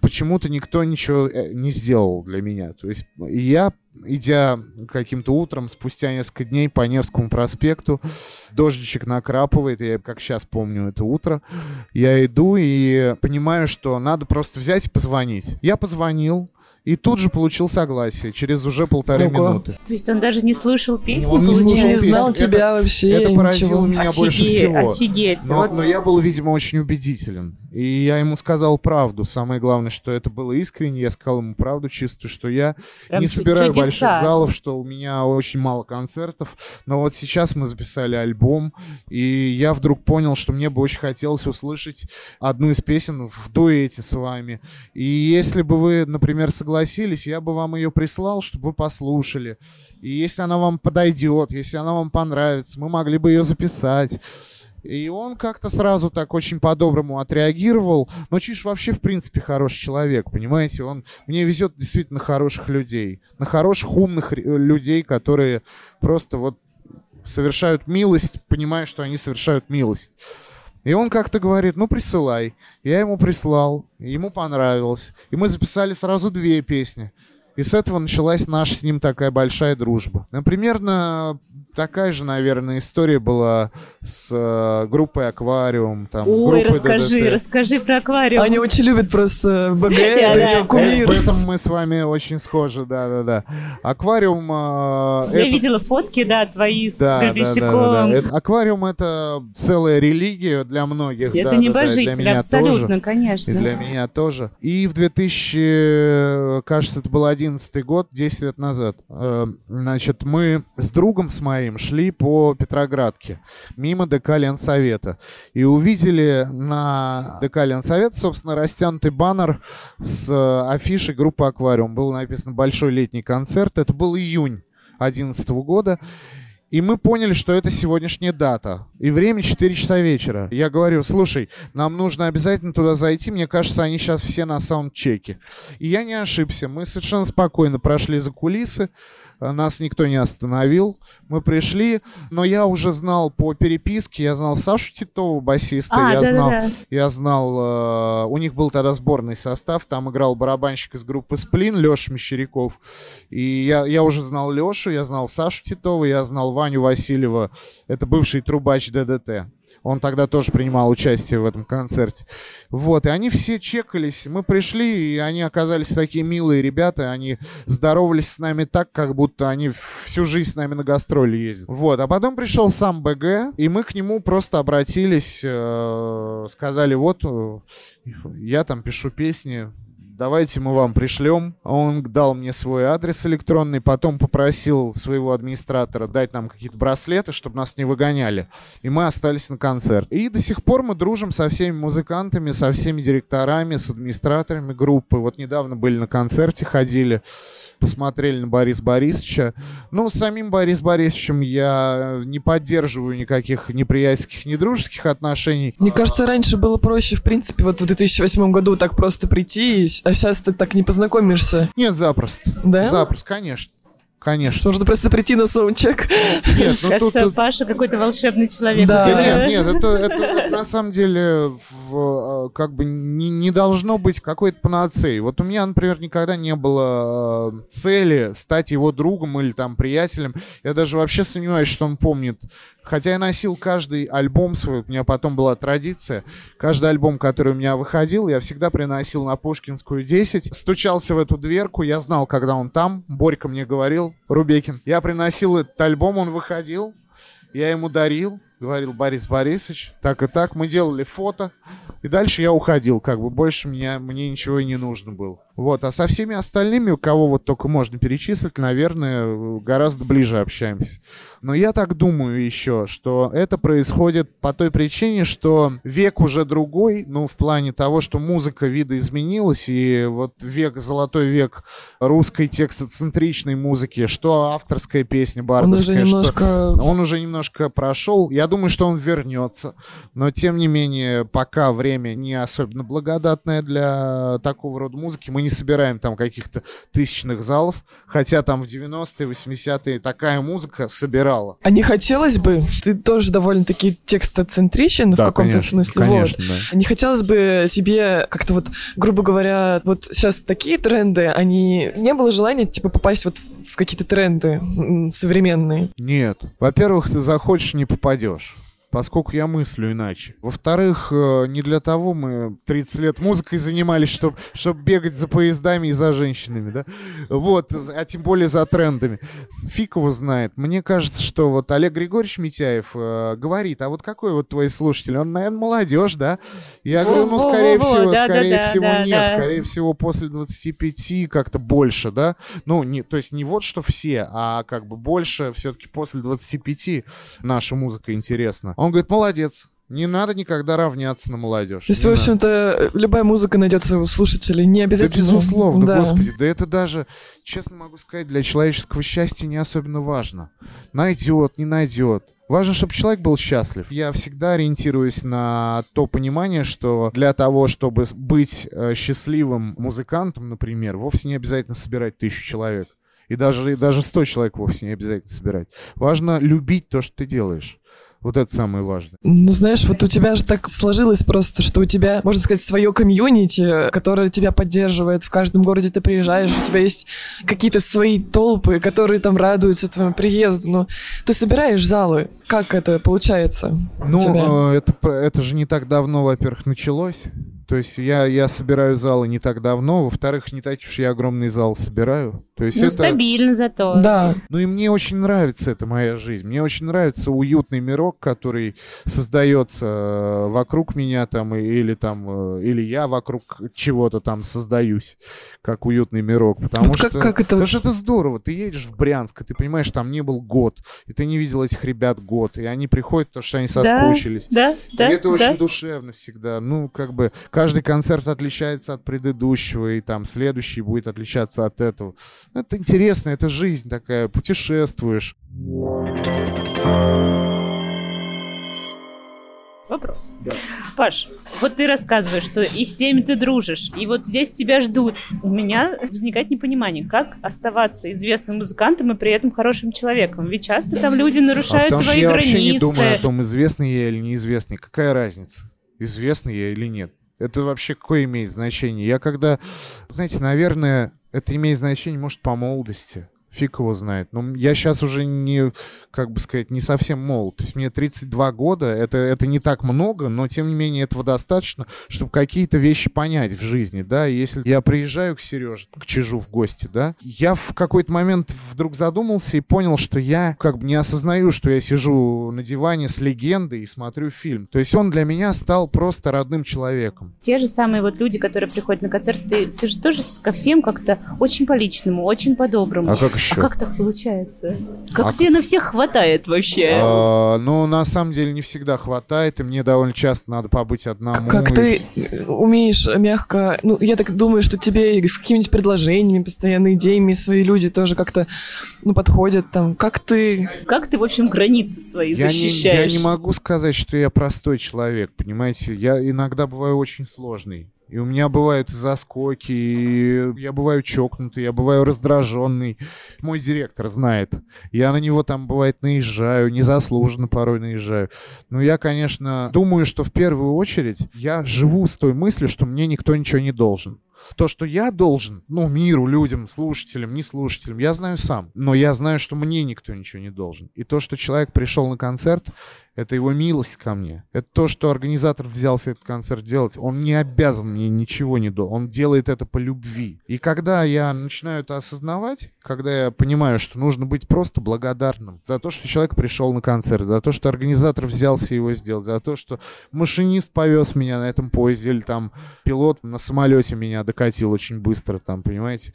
почему-то никто ничего э, не сделал для меня. То есть я, идя каким-то утром, спустя несколько дней по Невскому проспекту, дождичек накрапывает, я как сейчас помню это утро, я иду и понимаю, что надо просто взять и позвонить. Я позвонил, и тут же получил согласие через уже полторы Ого. минуты. То есть он даже не слышал песню, Он не слушал Не знал Это- тебя вообще, Это поразило ничего. меня больше Офигеть, всего. Офигеть. Но, Вот но я был, видимо, очень убедителен. И я ему сказал правду. Самое главное, что это было искренне. Я сказал ему правду чистую, что я прям не собираю чудеса. больших залов, что у меня очень мало концертов. Но вот сейчас мы записали альбом, и я вдруг понял, что мне бы очень хотелось услышать одну из песен в дуэте с вами. И если бы вы, например, согласились, я бы вам ее прислал, чтобы вы послушали. И если она вам подойдет, если она вам понравится, мы могли бы ее записать. И он как-то сразу так очень по-доброму отреагировал. Но Чиш вообще, в принципе, хороший человек, понимаете? Он, мне везет действительно хороших людей. На хороших, умных ре- людей, которые просто вот совершают милость, понимая, что они совершают милость. И он как-то говорит, ну присылай. Я ему прислал, ему понравилось. И мы записали сразу две песни. И с этого началась наша с ним такая большая дружба. Примерно такая же, наверное, история была с э, группой «Аквариум». Там, с Ой, группой расскажи, DDT. расскажи про аквариум. Они очень любят просто [LAUGHS] БГ, её Э, В кумир. этом мы с вами очень схожи, да-да-да. «Аквариум» э, Я видела фотки, да, твои с Гребенщиковым. Это- Аквариум это целая религия для многих. Это небожитель, для меня абсолютно, тоже. конечно. И для меня тоже. И в 2000, кажется, это был 11 год, 10 лет назад, э, значит, мы с другом с моим шли по Петроградке, мимо ДК Ленсовета, и увидели на ДК Ленсовет, собственно, растянутый баннер с э, афишей группы «Аквариум». Было написано «Большой летний концерт». Это был июнь 2011 года. И мы поняли, что это сегодняшняя дата. И время 4 часа вечера. Я говорю, слушай, нам нужно обязательно туда зайти. Мне кажется, они сейчас все на саундчеке. И я не ошибся. Мы совершенно спокойно прошли за кулисы. Э, Нас никто не остановил. Мы пришли, но я уже знал по переписке, я знал Сашу Титову, басиста, А, я знал да-да-да. я знал, э, у них был тогда сборный состав, там играл барабанщик из группы «Сплин» Леша Мещеряков. И я, я уже знал Лешу, я знал Сашу Титова, я знал Ваню Васильева, это бывший трубач ДДТ. Он тогда тоже принимал участие в этом концерте. Вот, и они все чекались. Мы пришли, и они оказались такие милые ребята. Они здоровались с нами так, как будто они всю жизнь с нами на гастроли ездят. Вот, а потом пришел сам БГ, и мы к нему просто обратились, э, сказали, вот, э, я там пишу песни, давайте мы вам пришлем. Он дал мне свой адрес электронный, потом попросил своего администратора дать нам какие-то браслеты, чтобы нас не выгоняли. И мы остались на концерт. И до сих пор мы дружим со всеми музыкантами, со всеми директорами, с администраторами группы. Вот недавно были на концерте, ходили, посмотрели на Бориса Борисовича. Ну, с самим Борисом Борисовичем я не поддерживаю никаких неприятельских, недружеских отношений. Мне кажется, раньше было проще, в принципе, вот в 2008 году так просто прийти, и а сейчас ты так не познакомишься. Нет, запросто. Да? Запросто, конечно. Конечно. Можно просто прийти на саундчек. Нет, ну тут... Кажется, тут- Паша какой-то волшебный человек. Да. Да Да. нет, нет, это, это на самом деле в, э, как бы не, не должно быть какой-то панацеи. Вот у меня, например, никогда не было э, цели стать его другом или там приятелем. Я даже вообще сомневаюсь, что он помнит. Хотя я носил каждый альбом свой, у меня потом была традиция. Каждый альбом, который у меня выходил, я всегда приносил на Пушкинскую 10. Стучался в эту дверку, я знал, когда он там. Борька мне говорил, Рубекин. Я приносил этот альбом, он выходил. Я ему дарил, говорил Борис Борисович, так и так. Мы делали фото, и дальше я уходил, как бы больше меня, мне ничего и не нужно было. Вот, а со всеми остальными, кого вот только можно перечислить, наверное, гораздо ближе общаемся. Но я так думаю еще, что это происходит по той причине, что век уже другой, ну, в плане того, что музыка вида изменилась, и вот век, золотой век русской текстоцентричной музыки, что авторская песня Он уже бардовская, что... немножко... Он уже немножко прошел. Я думаю, что он вернется. Но, тем не менее, пока время не особенно благодатное для такого рода музыки. Мы не собираем там каких-то тысячных залов. Хотя там в 90-е, 80-е такая музыка собирала. А не хотелось бы, ты тоже довольно-таки текстоцентричен в каком-то смысле, вот. конечно, да. Не хотелось бы тебе как-то вот, грубо говоря, вот сейчас такие тренды, они... Не было желания, типа, попасть вот в какие-то тренды современные? Нет. Во-первых, ты захочешь, не попадешь. Поскольку я мыслю иначе. Во-вторых, э, не для того мы 30 лет музыкой занимались, чтобы чтоб бегать за поездами и за женщинами, да? Вот, а тем более за трендами. Фиг его знает. Мне кажется, что вот Олег Григорьевич Митяев э, говорит, а вот какой вот твой слушатель? Он, наверное, молодежь, да? Я говорю, ну, скорее всего, скорее всего, да, нет. Скорее всего, после 25 как-то больше, да? Ну, не, то есть не вот что все, а как бы больше все-таки после 25 наша музыка интересна. Он говорит, молодец, не надо никогда равняться на молодежь. То есть, Не в общем-то, любая музыка найдется у слушателей, не Да, обязательно. безусловно, Да. господи, да это даже, честно могу сказать, для человеческого счастья не особенно важно. Найдет, не найдет. Важно, чтобы человек был счастлив. Я всегда ориентируюсь на то понимание, что для того, чтобы быть э, счастливым музыкантом, например, вовсе не обязательно собирать тысячу человек. И даже, и даже 100 человек вовсе не обязательно собирать. Важно любить то, что ты делаешь. Вот это самое важное. Ну, знаешь, вот у тебя же так сложилось просто, что у тебя, можно сказать, свое комьюнити, которое тебя поддерживает. В каждом городе ты приезжаешь, у тебя есть какие-то свои толпы, которые там радуются твоему приезду. Но ты собираешь залы. Как это получается Ну, э, это, это же не так давно, во-первых, началось. То есть я, я собираю залы не так давно. Во-вторых, не так уж я огромный зал собираю. То есть Ну, это... стабильно зато. Да. Ну и мне очень нравится эта моя жизнь. Мне очень нравится уютный мирок, который создается э, вокруг меня там, и- или там, э, или я вокруг чего-то там создаюсь, как уютный мирок. Потому Вот как- что, как это- потому что это здорово. Ты едешь в Брянск, и ты понимаешь, там не был год, и ты не видел этих ребят год, и они приходят, потому что они соскучились. Да, да, и это да. очень душевно всегда. Ну, как бы каждый концерт отличается от предыдущего, и там следующий будет отличаться от этого. Это интересно, это жизнь такая, путешествуешь. Вопрос. Паш, вот ты рассказываешь, что и с теми ты дружишь, и вот здесь тебя ждут. У меня возникает непонимание, как оставаться известным музыкантом и при этом хорошим человеком. Ведь часто там люди А нарушают что твои я границы. вообще не думаю о том, известный я или неизвестный. Какая разница, известный я или нет. Это вообще какое имеет значение? Я когда, знаете, наверное, это имеет значение, может, по молодости. Фиг его знает. Но я сейчас уже не, как бы сказать, не совсем молод. То есть мне 32 года, это, это не так много, но тем не менее этого достаточно, чтобы какие-то вещи понять в жизни, да. Если я приезжаю к Сереже, к Чижу в гости, да, я в какой-то момент вдруг задумался и понял, что я как бы не осознаю, что я сижу на диване с легендой и смотрю фильм. То есть он для меня стал просто родным человеком. Те же самые вот люди, которые приходят на концерт, ты, ты же тоже ко всем как-то очень по-личному, очень по-доброму. А как еще? А как так получается? Как А тебе на всех хватает вообще? А, ну, на самом деле не всегда хватает, и мне довольно часто надо побыть одному. Как и ты умеешь мягко... Ну, я так думаю, что тебе с какими-нибудь предложениями, постоянно идеями свои люди тоже как-то ну, подходят там. Как ты... Как ты, в общем, границы свои Я не, я защищаешь? не могу сказать, что я простой человек, понимаете? Я иногда бываю очень сложный. И у меня бывают заскоки, и я бываю чокнутый, я бываю раздраженный. Мой директор знает. Я на него там, бывает, наезжаю, незаслуженно порой наезжаю. Но я, конечно, думаю, что в первую очередь я живу с той мыслью, что мне никто ничего не должен. То, что я должен, ну, миру, людям, слушателям, не слушателям, я знаю сам. Но я знаю, что мне никто ничего не должен. И то, что человек пришел на концерт, Это его милость ко мне. Это то, что организатор взялся этот концерт делать. Он не обязан мне ничего не до. Он делает это по любви. И когда я начинаю это осознавать, когда я понимаю, что нужно быть просто благодарным за то, что человек пришел на концерт, за то, что организатор взялся его сделать, за то, что машинист повез меня на этом поезде, или там пилот на самолете меня докатил очень быстро, там, понимаете.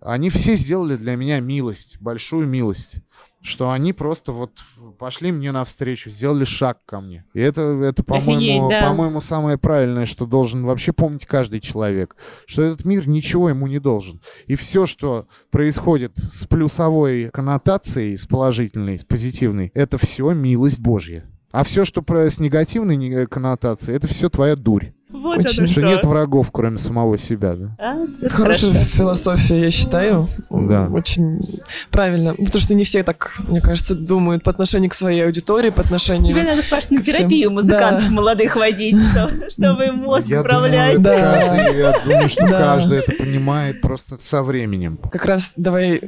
Они все сделали для меня милость, большую милость что они просто вот пошли мне навстречу, сделали шаг ко мне. И это, это по-моему, да. по-моему, самое правильное, что должен вообще помнить каждый человек, что этот мир ничего ему не должен. И все, что происходит с плюсовой коннотацией, с положительной, с позитивной, это все милость Божья. А все, что с негативной не- коннотацией, это все твоя дурь. Вот Очень. оно Что что. нет врагов, кроме самого себя, да? А, это Хорошая хорошо. философия, я считаю. Да. Очень правильно. Потому что не все так, мне кажется, думают по отношению к своей аудитории, по отношению... Тебе надо, Паш, на Всем. терапию музыкантов Да. молодых водить, что- чтобы им мозг Я управлять. думаю, Да. каждый, я думаю, что Да. каждый это понимает просто со временем. Как раз давай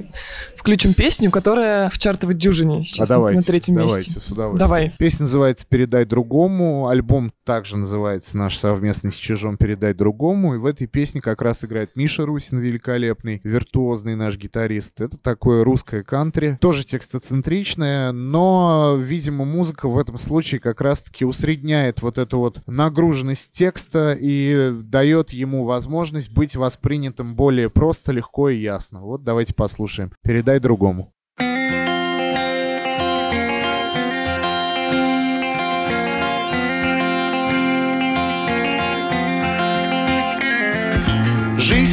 включим песню, которая в чартовой дюжине сейчас а давайте, на третьем давайте, месте. с удовольствием. Давай. Песня называется «Передай другому», альбом также называется «Наш совместный с Чижом «Передай другому», и в этой песне как раз играет Миша Русин, великолепный, виртуозный наш гитарист. Это такое русское кантри, тоже текстоцентричное, но, видимо, музыка в этом случае как раз-таки усредняет вот эту вот нагруженность текста и дает ему возможность быть воспринятым более просто, легко и ясно. Вот давайте послушаем «Передай другому».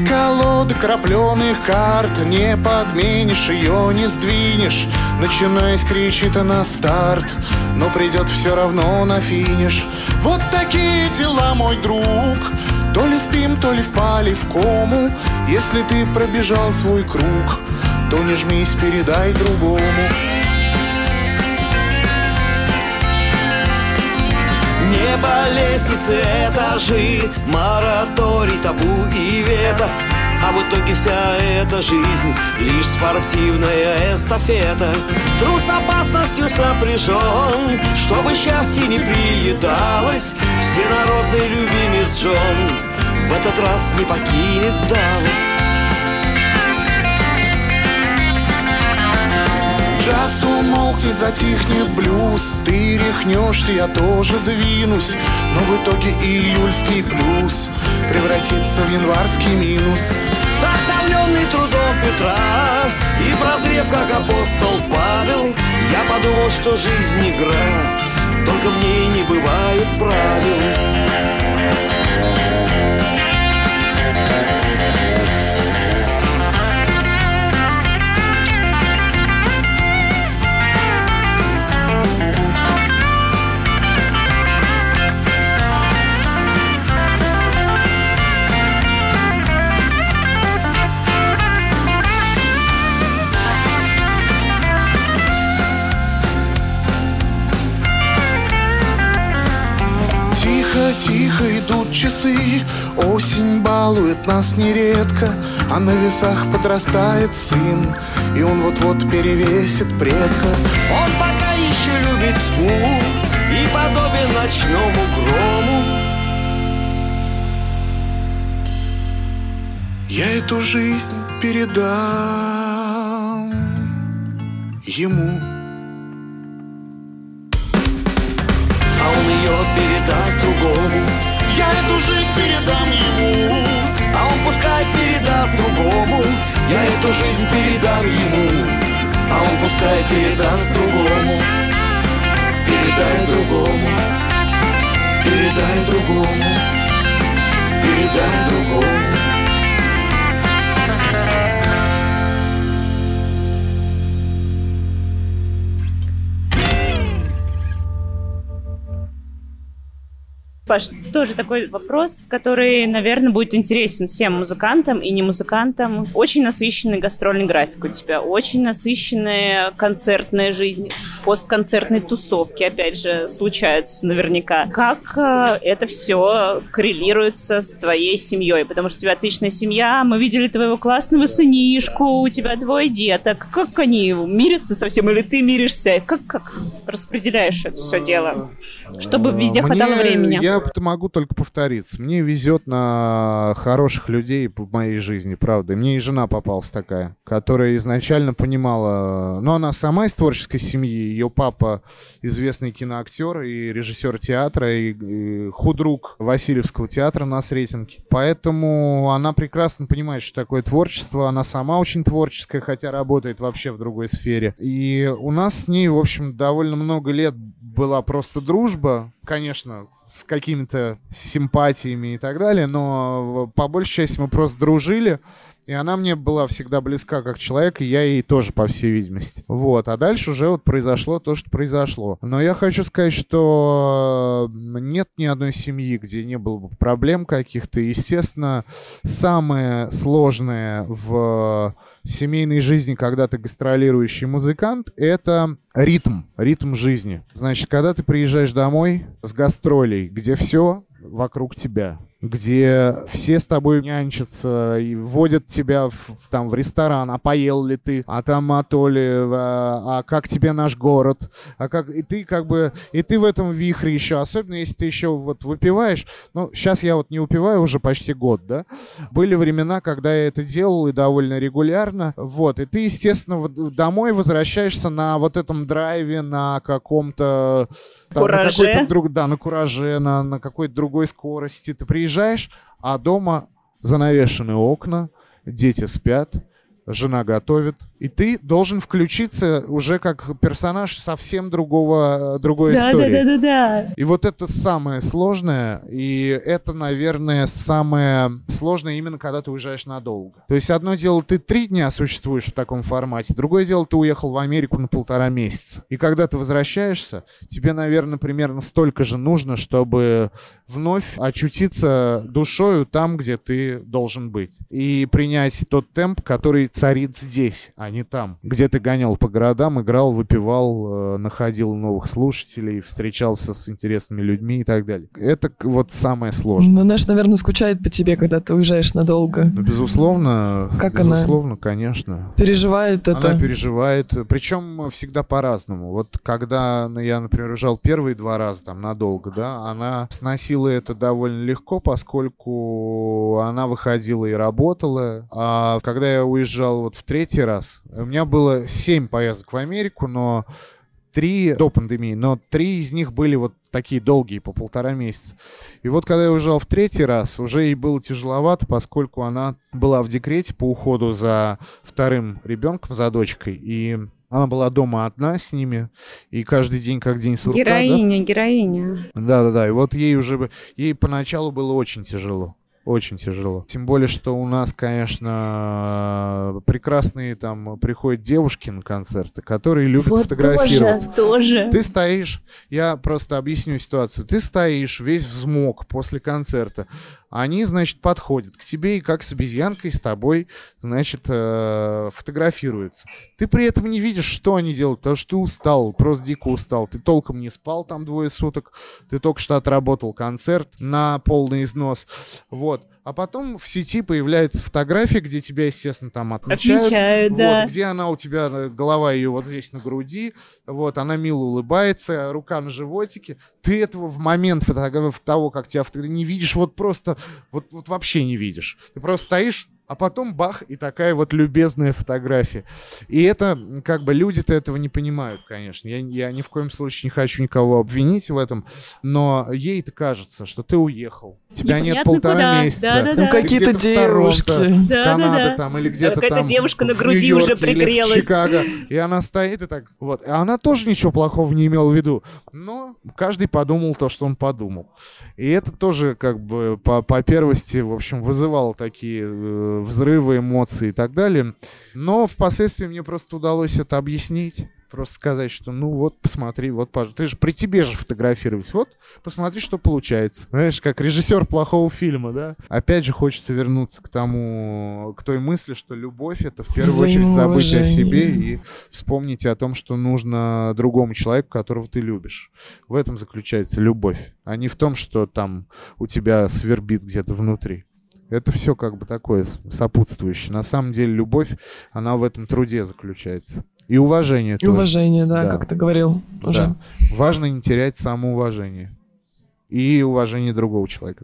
Колоды крапленых карт Не подменишь ее, не сдвинешь. Начинаясь кричит она старт Но придет все равно на финиш. Вот такие дела, мой друг. То ли спим, то ли впали в кому. Если ты пробежал свой круг То не жмись, передай другому Небо, лестницы, этажи Мораторий, табу и вето. А в итоге вся эта жизнь Лишь спортивная эстафета. Трус опасностью сопряжен Чтобы счастье не приедалось. Всенародный любимец Джон В этот раз не покинет Даллас Джаз умолкнет, затихнет блюз. Ты рехнешься, я тоже двинусь Но в итоге июльский плюс Превратится в январский минус. Вдохновленный трудом Петра И прозрев, как апостол Павел Я подумал, что жизнь игра Только в ней не бывает правил часы. Осень балует нас нередко А на весах подрастает сын И он вот-вот перевесит предка. Он пока еще любит тьму И подобен ночному грому. Я эту жизнь передам ему передам ему. А он пускай передаст другому. Я эту жизнь передам ему. А он пускай передаст другому. Передай другому. Передай другому. Передай другому Паш, тоже такой вопрос, который, наверное, будет интересен всем музыкантам и не музыкантам. Очень насыщенный гастрольный график у тебя, очень насыщенная концертная жизнь, постконцертные тусовки, опять же, случаются наверняка. Как э, это все коррелируется с твоей семьей? Потому что у тебя отличная семья, мы видели твоего классного сынишку, у тебя двое деток. Как они мирятся совсем, или ты миришься? Как, как распределяешь это все дело? Чтобы везде Мне- хватало времени. Я п- могу только повториться. Мне везет на хороших людей в моей жизни, правда. Мне и жена попалась такая, которая изначально понимала... Ну, она сама из творческой семьи. Ее папа известный киноактер и режиссер театра, и, и худрук Васильевского театра на Сретенке. Поэтому она прекрасно понимает, что такое творчество. Она сама очень творческая, хотя работает вообще в другой сфере. И у нас с ней, в общем, довольно много лет была просто дружба. Конечно, с какими-то симпатиями и так далее, но по большей части мы просто дружили. И она мне была всегда близка как человек, и я ей тоже, по всей видимости. Вот. А дальше уже вот произошло то, что произошло. Но я хочу сказать, что нет ни одной семьи, где не было бы проблем каких-то. Естественно, самое сложное в семейной жизни, когда ты гастролирующий музыкант, это ритм, ритм жизни. Значит, когда ты приезжаешь домой с гастролей, где все вокруг тебя, где все с тобой нянчатся и водят тебя в, там в ресторан, а поел ли ты, а там а то ли, а, а как тебе наш город, а как и ты как бы и ты в этом вихре еще, особенно если ты еще вот выпиваешь. Ну, сейчас я вот не выпиваю уже почти год, да. Были времена, когда я это делал и довольно регулярно, вот. И ты, естественно, домой возвращаешься на вот этом драйве, на каком-то там, на Кураже. какой-то друг, да, на кураже, на, на какой-то другой скорости. Ты приезжаешь, а дома занавешены окна, дети спят, жена готовит, и ты должен включиться уже как персонаж совсем другого, другой Да, да, истории. да, да, да. И вот это самое сложное, и это, наверное, самое сложное именно когда ты уезжаешь надолго. То есть одно дело, ты три дня существуешь в таком формате, другое дело, ты уехал в Америку на полтора месяца. И когда ты возвращаешься, тебе, наверное, примерно столько же нужно, чтобы вновь очутиться душою там, где ты должен быть. И принять тот темп, который царит здесь, а не там. Где ты гонял по городам, играл, выпивал, э, находил новых слушателей, встречался с интересными людьми и так далее. Это вот самое сложное. Ну, Нэш, наверное, скучает по тебе, когда ты уезжаешь надолго. Ну, безусловно, Как она? безусловно, конечно. Переживает это. Она переживает, причем всегда по-разному. Вот когда ну, я, например, уезжал первые два раза там надолго, да, она сносила это довольно легко, поскольку она выходила и работала. А когда я уезжал вот в третий раз, у меня было семь поездок в Америку, но три до пандемии, но три из них были вот такие долгие, по полтора месяца. И вот когда я уезжал в третий раз, уже ей было тяжеловато, поскольку она была в декрете по уходу за вторым ребенком, за дочкой, и она была дома одна с ними, и каждый день как день сурка. да? Героиня, героиня. Да-да-да, и вот ей уже, ей поначалу было очень тяжело. Очень тяжело. Тем более, что у нас, конечно, прекрасные там приходят девушки на концерты, которые любят Вот фотографироваться. тоже, тоже. Ты стоишь, я просто объясню ситуацию. Ты стоишь весь взмок после концерта. Они, значит, подходят к тебе и как с обезьянкой с тобой, значит, э, фотографируются. Ты при этом не видишь, что они делают, потому что ты устал, просто дико устал. Ты толком не спал там двое суток, ты только что отработал концерт на полный износ. Вот. А потом в сети появляется фотография, где тебя, естественно, там отмечают. Отмечают, Вот, да. где она у тебя, э, голова ее вот здесь на груди, вот, она мило улыбается, рука на животике. Ты этого в момент фотографии, того, как тебя не видишь, вот просто, вот, вот вообще не видишь. Ты просто стоишь, а потом бах, и такая вот любезная фотография. И это, как бы, люди-то этого не понимают, конечно. Я, я ни в коем случае не хочу никого обвинить в этом, но ей-то кажется, что ты уехал. Тебя нет Непонятно полтора куда. месяца. Да-да-да. Там Ты какие-то где-то в Торонто, девушки. в Да, Канаду да, да. там или где-то Какая-то там девушка на груди уже Нью-Йорке или пригрелась. в Чикаго. И она стоит и так, вот. И она тоже ничего плохого не имела в виду. Но каждый подумал то, что он подумал. И это тоже как бы по, по первости, в общем, вызывало такие э, взрывы эмоций и так далее. Но впоследствии мне просто удалось это объяснить. Просто сказать, что ну вот, посмотри, вот, пож- ты же при тебе же фотографировать. Вот, посмотри, что получается. Знаешь, как режиссер плохого фильма, да? Опять же хочется вернуться к тому, к той мысли, что любовь — это в первую очередь забыть о себе и вспомнить о том, что нужно другому человеку, которого ты любишь. В этом заключается любовь, а не в том, что там у тебя свербит где-то внутри. Это все как бы такое сопутствующее. На самом деле любовь, она в этом труде заключается. И уважение И тоже. уважение, да, Да. как ты говорил уже. Да. Важно не терять самоуважение. И уважение другого человека.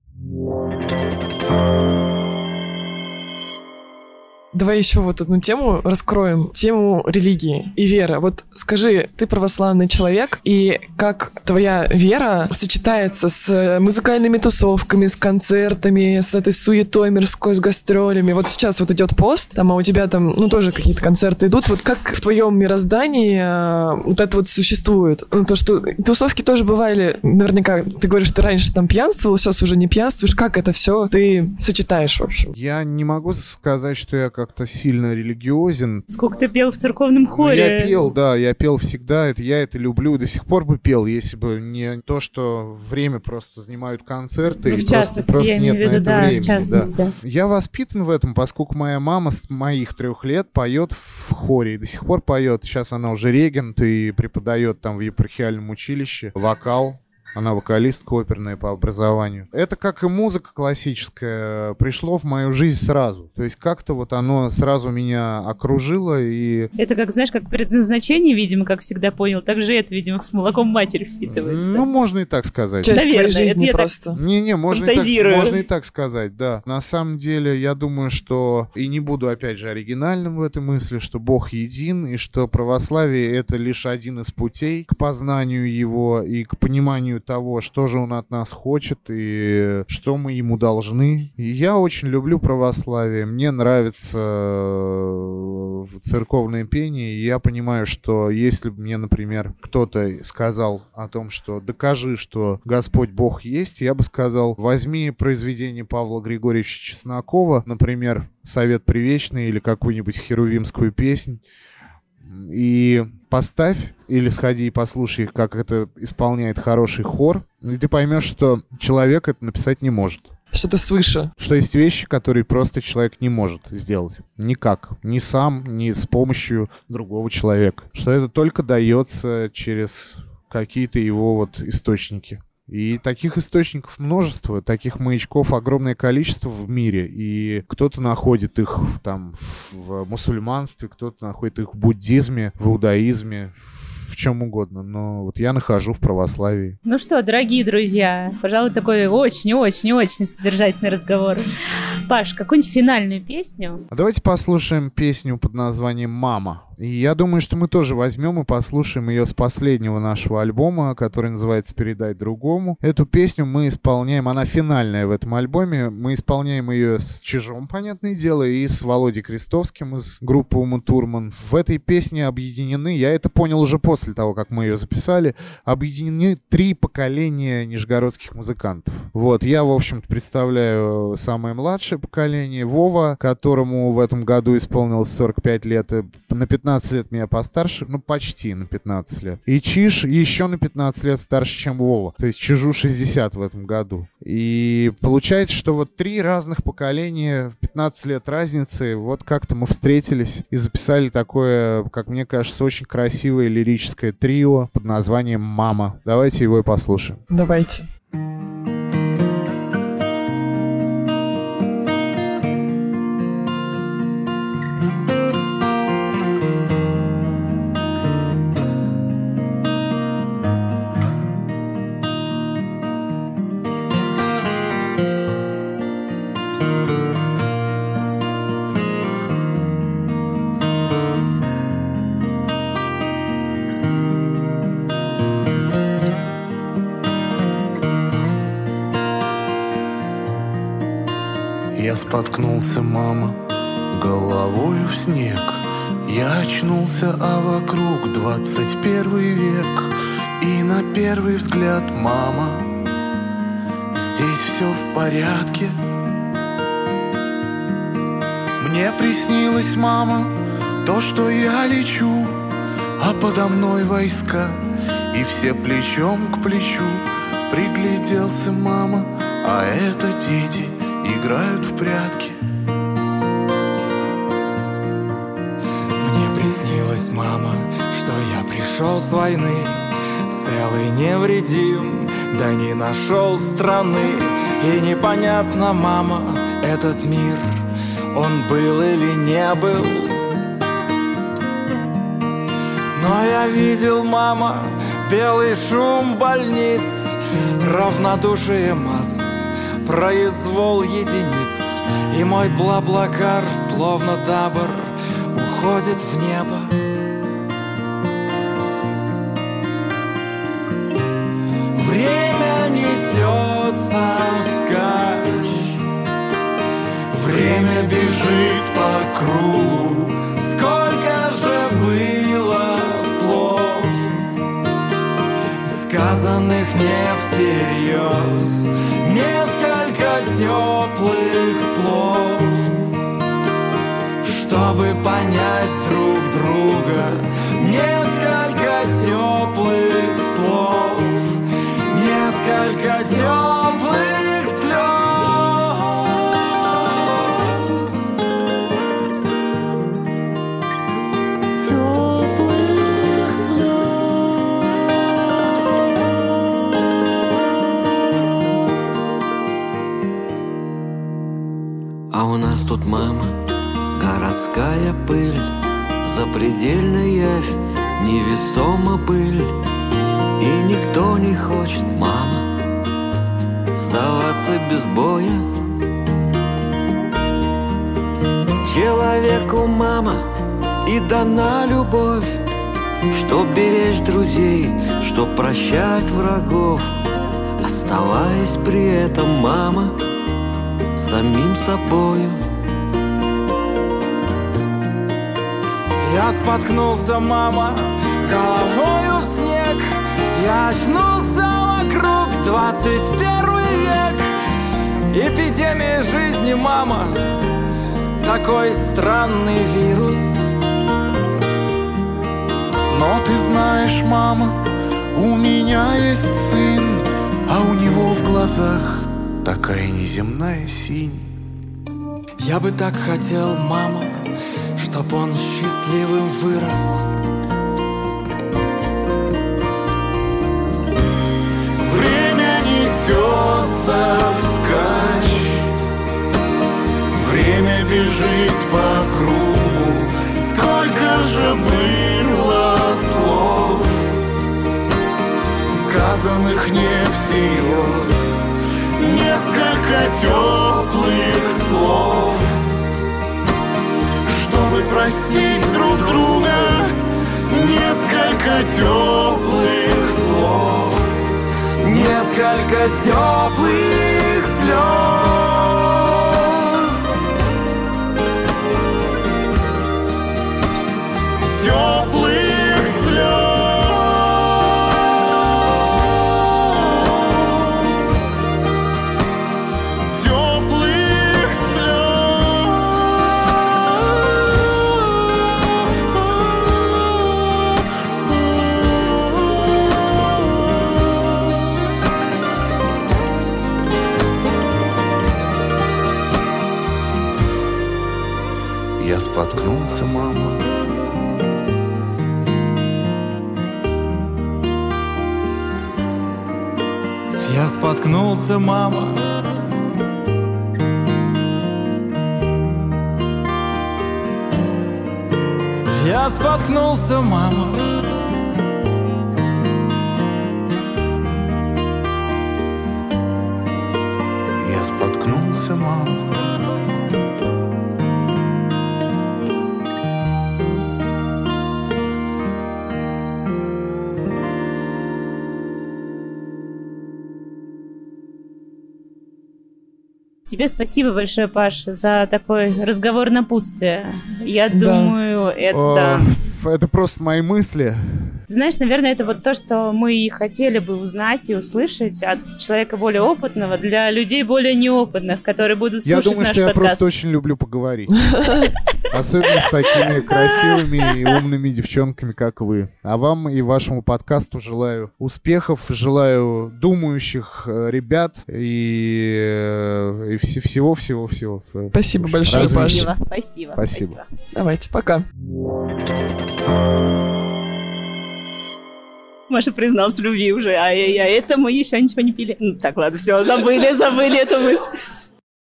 Давай еще вот одну тему раскроем. Тему религии и веры. Вот скажи, ты православный человек, и как твоя вера сочетается с музыкальными тусовками, с концертами, с этой суетой мирской, с гастролями. Вот сейчас вот идет пост, там, а у тебя там, ну, тоже какие-то концерты идут. Вот как в твоем мироздании а, вот это вот существует? Ну, то, что тусовки тоже бывали, наверняка, ты говоришь, ты раньше там пьянствовал, сейчас уже не пьянствуешь. Как это все ты сочетаешь, в общем? Я не могу сказать, что я как-то сильно религиозен. Сколько ты пел в церковном Ну, хоре? Я пел, да, я пел всегда, это, я это люблю, до сих пор бы пел, если бы не то, что время просто занимают концерты, Ну, и в просто, просто нет имею в на виду, это да, времени. в частности. Да. Я воспитан в этом, поскольку моя мама с моих трех лет поет в хоре, и до сих пор поет. Сейчас она уже регент и преподает там в епархиальном училище вокал. Она вокалистка оперная по образованию. Это, как и музыка классическая, пришло в мою жизнь сразу. То есть как-то вот оно сразу меня окружило, и Это как, знаешь, как предназначение, видимо, как всегда понял, так же это, видимо, с молоком матери впитывается. Ну, можно и так сказать. Часть Наверное, твоей жизни это просто. Не-не, можно и, так, Фантазирую. можно и так сказать, да. На самом деле, я думаю, что, и не буду, опять же, оригинальным в этой мысли, что Бог един, и что православие — это лишь один из путей к познанию Его и к пониманию того, что же Он от нас хочет и что мы Ему должны. Я очень люблю православие. Мне нравится э, церковное пение, и я понимаю, что если бы мне, например, кто-то сказал о том, что докажи, что Господь Бог есть, я бы сказал, возьми произведение Павла Григорьевича Чеснокова, например, «Совет привечный» или какую-нибудь херувимскую песнь, и поставь или сходи и послушай, как это исполняет хороший хор, и ты поймешь, что человек это написать не может. Что-то свыше. Что есть вещи, которые просто человек не может сделать. Никак. Ни сам, ни с помощью другого человека. Что это только дается через какие-то его вот источники. И таких источников множество, таких маячков огромное количество в мире. И кто-то находит их там в мусульманстве, кто-то находит их в буддизме, в иудаизме, в чем угодно. Но вот я нахожу в православии. Ну что, дорогие друзья, пожалуй, такой очень-очень-очень содержательный разговор. Паш, какую-нибудь финальную песню? А давайте послушаем песню под названием «Мама». И я думаю, что мы тоже возьмем и послушаем ее с последнего нашего альбома, который называется «Передай другому». Эту песню мы исполняем, она финальная в этом альбоме. Мы исполняем ее с Чижом, понятное дело, и с Володей Крестовским из группы Ума Турман. В этой песне объединены, я это понял уже после того, как мы ее записали, объединены три поколения нижегородских музыкантов. Вот, я, в общем-то, представляю самое младшее поколение, Вова, которому в этом году исполнилось 45 лет, на 15 лет меня постарше, ну, почти на 15 лет. И Чиж еще на 15 лет старше, чем Вова. То есть Чижу 60 в этом году. И получается, что вот три разных поколения, в 15 лет разницы, вот как-то мы встретились и записали такое, как мне кажется, очень красивое лирическое трио под названием «Мама». Давайте его и послушаем. Давайте. Споткнулся, мама, головою в снег. Я очнулся, а вокруг двадцать первый век. И на первый взгляд, мама, здесь все в порядке. Мне приснилось, мама, то, что я лечу, а подо мной войска, и все плечом к плечу. Пригляделся мама, а это дети играют в прятки. Мне приснилась мама, что я пришел с войны Целый невредим, да не нашел страны. И непонятно, мама, этот мир, он был или не был. Но я видел, мама, белый шум больниц Равнодушие масс, произвол единиц И мой бла-блакар, словно дабр, уходит в небо. Время несется вскачь Время бежит по кругу городская пыль, запредельная явь, невесома пыль. И никто не хочет, мама, сдаваться без боя. Человеку, мама, и дана любовь, Чтоб беречь друзей, чтоб прощать врагов, Оставаясь при этом, мама, самим собою. Я споткнулся, мама, головою в снег. Я очнулся вокруг 21 век. Эпидемия жизни, мама Такой странный вирус. Но ты знаешь, мама, у меня есть сын, а у него в глазах такая неземная синь. Я бы так хотел, мама, чтоб он счастливым вырос. Время несется вскачь, время бежит по кругу. Сколько же было слов, сказанных не всерьез, несколько теплых слов, чтобы простить друг друга. Несколько теплых слов. Несколько теплых слез теплых Тебе спасибо большое, Паша, за такой разговор напутствия. Я Да. думаю, это... О, Это просто мои мысли. Знаешь, наверное, это вот то, что мы и хотели бы узнать и услышать от человека более опытного для людей более неопытных, которые будут Я слушать думаю, наш что я подкаст. просто очень люблю поговорить. [LAUGHS] Особенно с такими [LAUGHS] красивыми и умными девчонками, как вы. А вам и вашему подкасту желаю успехов, желаю думающих э, ребят и, э, и вс- всего-всего-всего. Спасибо большое, Развития. Паш. Спасибо, спасибо. Спасибо. Давайте, пока. Маша призналась в любви уже. Ай-яй-яй, это мы еще ничего не пили. Ну, так, ладно, все, забыли, забыли эту мысль.